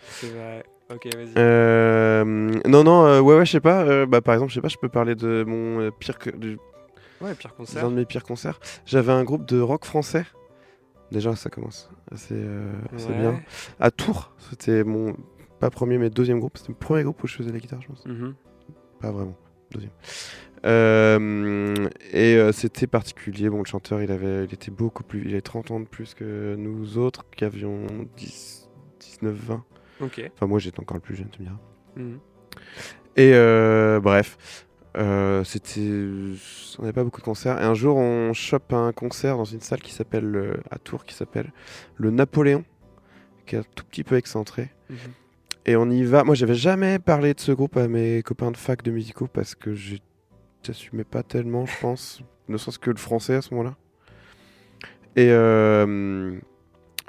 C'est vrai. Ok, vas-y. Euh, non, non, euh, ouais, ouais, je sais pas. euh, bah, par exemple, je sais pas, je peux parler de mon euh, pire, que- du- Ouais, pire concert. d'un de mes pires concerts. J'avais un groupe de rock français. Déjà, ça commence assez, euh, assez Ouais. bien. À Tours, c'était mon pas premier, mais deuxième groupe. C'était le premier groupe où je faisais la guitare, je pense. Mhm. Pas vraiment, deuxième. Euh, et euh, c'était particulier. Bon, le chanteur, il avait, il était beaucoup plus, il avait 30 ans de plus que nous autres, qui avions 10, 19, 20. Ok. Enfin, moi, j'étais encore le plus jeune, tu me diras. Mhm. Et euh, bref, c'était, on n'avait pas beaucoup de concerts. Et un jour, on chope un concert dans une salle qui s'appelle à Tours, qui s'appelle le Napoléon, qui est un tout petit peu excentré. Mhm. Et on y va. Moi, j'avais jamais parlé de ce groupe à mes copains de fac de musicaux parce que je n'assumais pas tellement, je pense, ne serait-ce que le français à ce moment-là. Et, euh,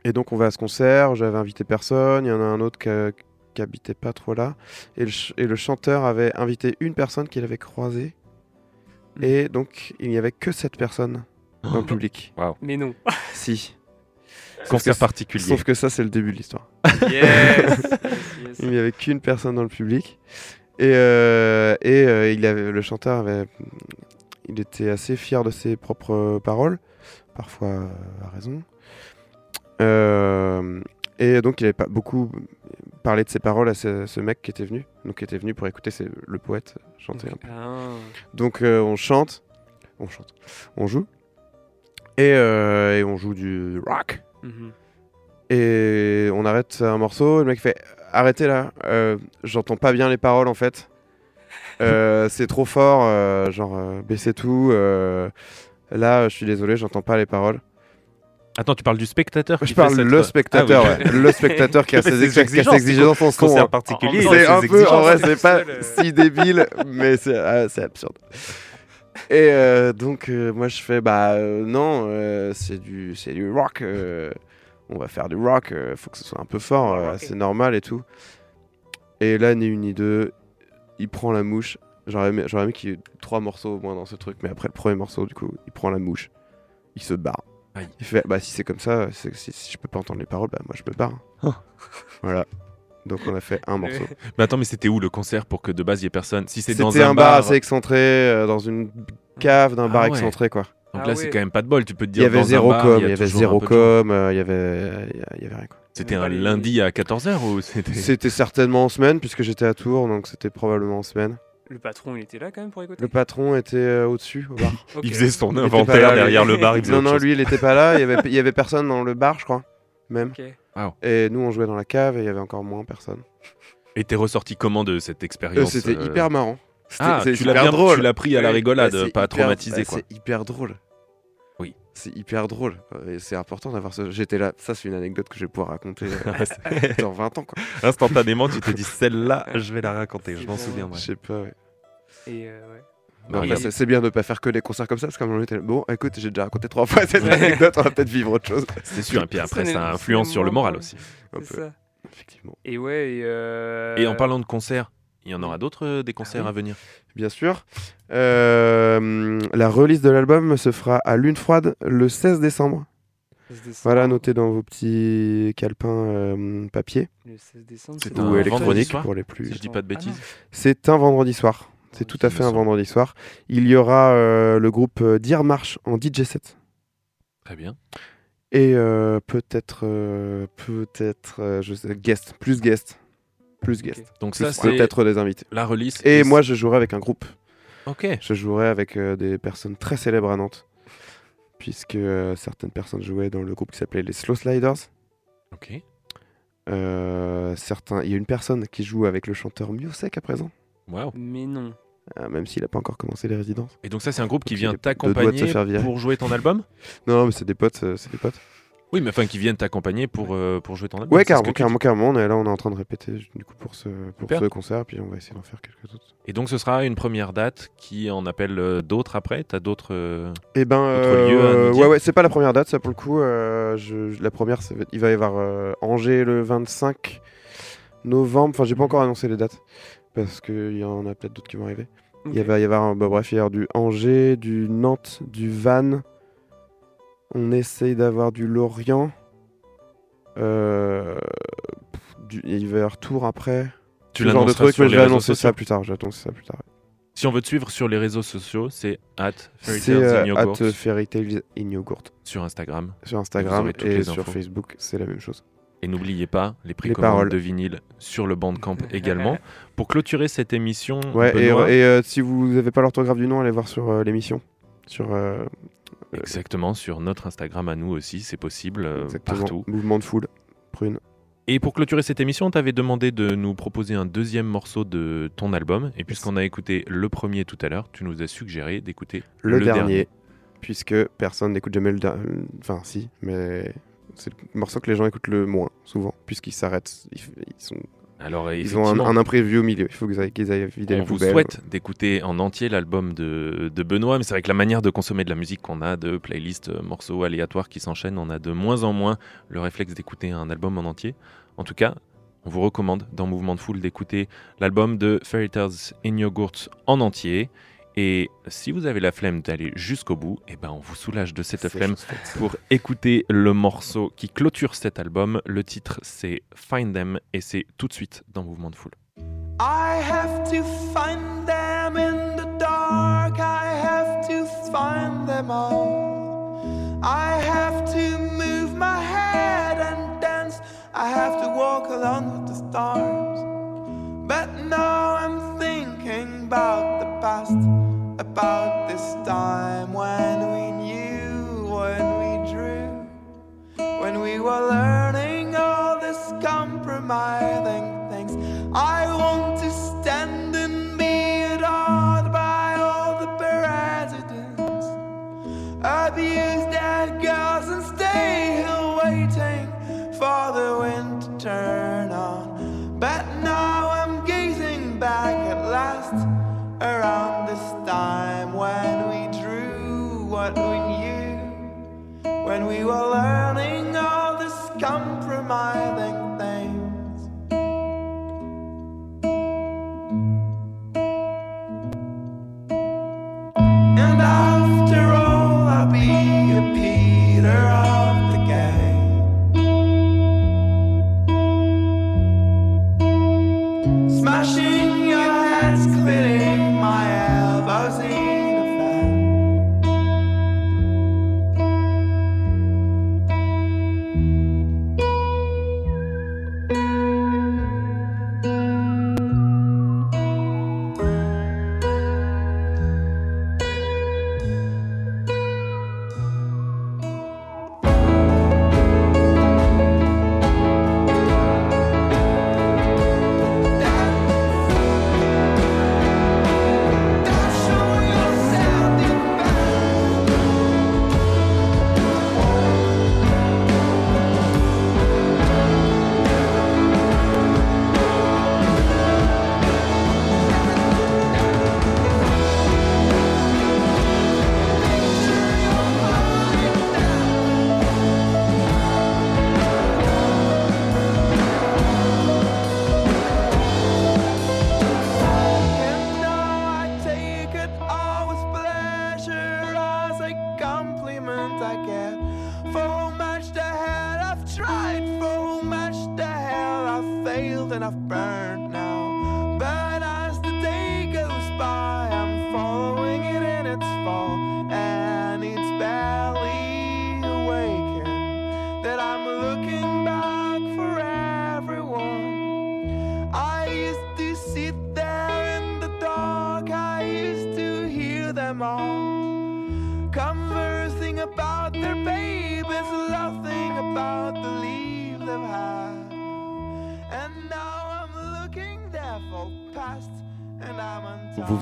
et donc, on va à ce concert. J'avais invité personne. Il y en a un autre qui, a- qui habitait pas trop là. Et le, ch- et le chanteur avait invité une personne qu'il avait croisée. Mhm. Et donc, il n'y avait que cette personne dans le public. Mais non. Si. Sauf Concert que- particulier. Sauf que ça, c'est le début de l'histoire. Yes. yes. Il n'y avait qu'une personne dans le public. Et, euh, et euh, il avait, le chanteur avait, il était assez fier de ses propres paroles, parfois euh, à raison. Euh, et donc il avait pas beaucoup parlé de ses paroles à ce, ce mec qui était venu, donc qui était venu pour écouter le poète chanter un peu. Ah. Donc on chante, on chante, on joue, et, et on joue du rock. Mhm. Et on arrête un morceau, le mec fait arrêtez là, euh, j'entends pas bien les paroles en fait. Euh, c'est trop fort, euh, genre baissez tout. là, je suis désolé, j'entends pas les paroles. Attends, tu parles du spectateur Je parle cette- le spectateur, Ah oui. ouais. le spectateur qui a ses c'est exigences, en son. Hein. particulier. C'est un peu, en vrai, c'est c'est pas si débile, mais c'est ah, c'est absurde. Et euh, donc, euh, moi, je fais, bah euh, non, c'est du, c'est du rock. On va faire du rock, euh, faut que ce soit un peu fort, euh, c'est normal et tout. Et là, ni une ni deux, il prend la mouche. J'aurais aimé, j'aurais aimé qu'il y ait trois morceaux au moins dans ce truc, mais après le premier morceau, du coup, il prend la mouche, il se barre. Aïe. Il fait, bah si c'est comme ça, c'est- si, si je peux pas entendre les paroles, bah moi je me barre. voilà. Donc on a fait un morceau. Mais attends, mais c'était où le concert pour que de base il y ait personne? Si c'est dans C'était un, un bar assez excentré, euh, dans une cave d'un Ah bar ouais. excentré quoi. Donc Ah là, c'est quand même pas de bol. Tu peux te Il dire y avait zéro bar, com, y il y avait zéro com, euh, il y avait, il y il avait rien quoi. C'était un lundi à 14h ou c'était C'était certainement en semaine puisque j'étais à Tours, donc c'était probablement en semaine. Le patron, il était là quand même pour écouter. Le patron était euh, au-dessus au bar. Il faisait son Il inventaire là, derrière le bar. Il faisait non non, lui il était pas là, il y avait, il y avait personne dans le bar je crois, même. Et nous on jouait dans la cave et il y avait encore moins personne. Et t'es ressorti comment de cette Euh, expérience C'était euh, hyper marrant. C'était- Ah, c'est tu l'as hyper bien, drôle. tu l'as pris à la Ouais, rigolade, bah, c'est pas hyper- traumatisé bah, quoi. C'est hyper drôle. Oui. C'est hyper drôle. Et c'est important d'avoir ce. J'étais là. Ça, c'est une anecdote que je vais pouvoir raconter euh, Ouais, dans 20 ans, quoi. Instantanément, tu t'es dit celle-là, je vais la raconter. Je m'en souviendrai. Je sais pas, ouais. Et euh, ouais. Enfin, c'est- c'est bien de pas faire que des concerts comme ça, parce qu'à un moment, on était là, Bon, écoute, j'ai déjà raconté trois fois cette anecdote, on va peut-être vivre autre chose. C'est sûr. Et puis après, C'est ça un- influence sur le moral aussi. Un C'est peu, ça. effectivement. Et ouais. Et, euh... Et en parlant de concerts, il y en aura d'autres euh, des concerts oui. à venir. Bien sûr. Euh, la release de l'album se fera à Lune Froide le 16 décembre. 16 décembre. Voilà, notez dans vos petits calepins euh, papier Le 16 décembre. C'est un soir, pour les plus. Si je dis pas de Ah bêtises. C'est un vendredi soir. C'est tout à fait un vendredi soir. Il y aura euh, le groupe euh, Dear March en DJ set. Très bien. Et euh, peut-être, euh, peut-être, euh, je sais, guest, plus guest, plus guest. Donc Plus ça, c'est peut-être des invités. la release. Et moi, je jouerai avec un groupe. Ok. Je jouerai avec euh, des personnes très célèbres à Nantes, puisque euh, certaines personnes jouaient dans le groupe qui s'appelait les Slow Sliders. Ok. Euh, certains, il y a une personne qui joue avec le chanteur Miosek à présent, Waouh. Mais non. euh, même s'il n'a pas encore commencé les résidences. Et donc ça, c'est un groupe qui Donc, vient t'accompagner pour jouer ton album? Non, mais c'est des potes, euh, c'est des potes. Oui, mais enfin, qui viennent t'accompagner pour, euh, pour jouer ton album. Ouais, carrément, carrément, carrément. On est là, on est en train de répéter du coup pour ce, pour Super. ce concert, puis on va essayer d'en faire quelques autres. Et donc ce sera une première date qui en appelle euh, d'autres après? T'as d'autres. euh, Eh ben, lieux à nous euh, dire ouais, ouais, c'est pas la première date, ça pour le coup. euh, je- la première, ça va- il va y avoir euh, Angers le 25 novembre. Enfin, j'ai pas encore annoncé les dates parce qu'il y en a peut-être d'autres qui vont arriver. Il va y avoir, bah, bref, il y avoir du Angers, du Nantes, du Vannes. On essaye d'avoir du Lorient. Euh, du- il va y avoir tour après. Tu ce genre de truc, sur mais les je vais réseaux annoncer sociaux. ça plus tard. J'attends ça plus tard. Si on veut te suivre sur les réseaux sociaux, c'est at Fairy C'est Tales in euh, Yogurt in Yogurt sur Instagram. sur Instagram et sur infos. Facebook, c'est la même chose. Et n'oubliez pas les précommandes paroles. de vinyle sur le Bandcamp également. Pour clôturer cette émission, Ouais, et, euh, si vous n'avez pas l'orthographe du nom, allez voir sur euh, l'émission. Sur euh, exactement sur notre Instagram à nous aussi, c'est possible euh, exactement, partout. Mouvement de foule, prune. Et pour clôturer cette émission, on t'avait demandé de nous proposer un deuxième morceau de ton album. Et puisqu'on a écouté le premier tout à l'heure, tu nous as suggéré d'écouter Le, dernier, puisque personne n'écoute jamais le dernier. Enfin, si, mais c'est le morceau que les gens écoutent le moins, souvent, puisqu'ils s'arrêtent. Ils, ils sont, Alors ils ont un, imprévu au milieu. Il faut qu'ils aillent, qu'ils aillent vider on les vous souhaite d'écouter en entier l'album de, de Benoît, mais c'est vrai que la manière de consommer de la musique qu'on a, de playlists, euh, morceaux aléatoires qui s'enchaînent, on a de moins en moins le réflexe d'écouter un album en entier. En tout cas, on vous recommande dans Mouvement de Foule d'écouter l'album de Fairy Tales in Yogurt en entier. Et si vous avez la flemme d'aller jusqu'au bout, eh ben on vous soulage de cette flemme pour écouter le morceau qui clôture cet album. Le titre c'est Find Them et c'est tout de suite dans Mouvement de Foule. I have to find them in the dark. I have to find them all. I have to move my head and dance. I have to walk along with the stars.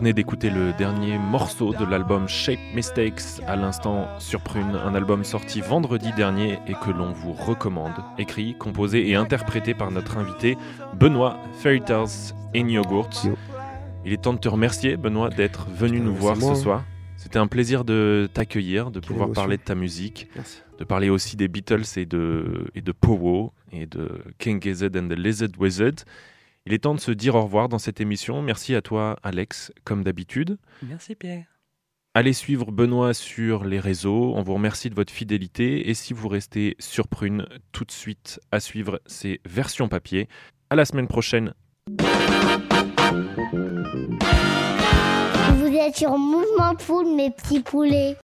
Venez d'écouter le dernier morceau de l'album Shape Mistakes à l'instant sur Prune, un album sorti vendredi dernier et que l'on vous recommande. Écrit, composé et interprété par notre invité Benoît Fairy Tales in Yogurt. Yo. Il est temps de te remercier, Benoît, d'être venu nous voir moi, ce soir. C'était un plaisir de t'accueillir, de Quelle pouvoir émotion. parler de ta musique, Merci. de parler aussi des Beatles et de, et de Powo et de King Gizzard and the Lizard Wizard. Il est temps de se dire au revoir dans cette émission. Merci à toi, Alex, comme d'habitude. Merci Pierre. Allez suivre Benoît sur les réseaux. On vous remercie de votre fidélité. Et si vous restez sur Prune, tout de suite à suivre ces versions papier. À la semaine prochaine. Vous êtes sur Mouvement de Foule, mes petits poulets.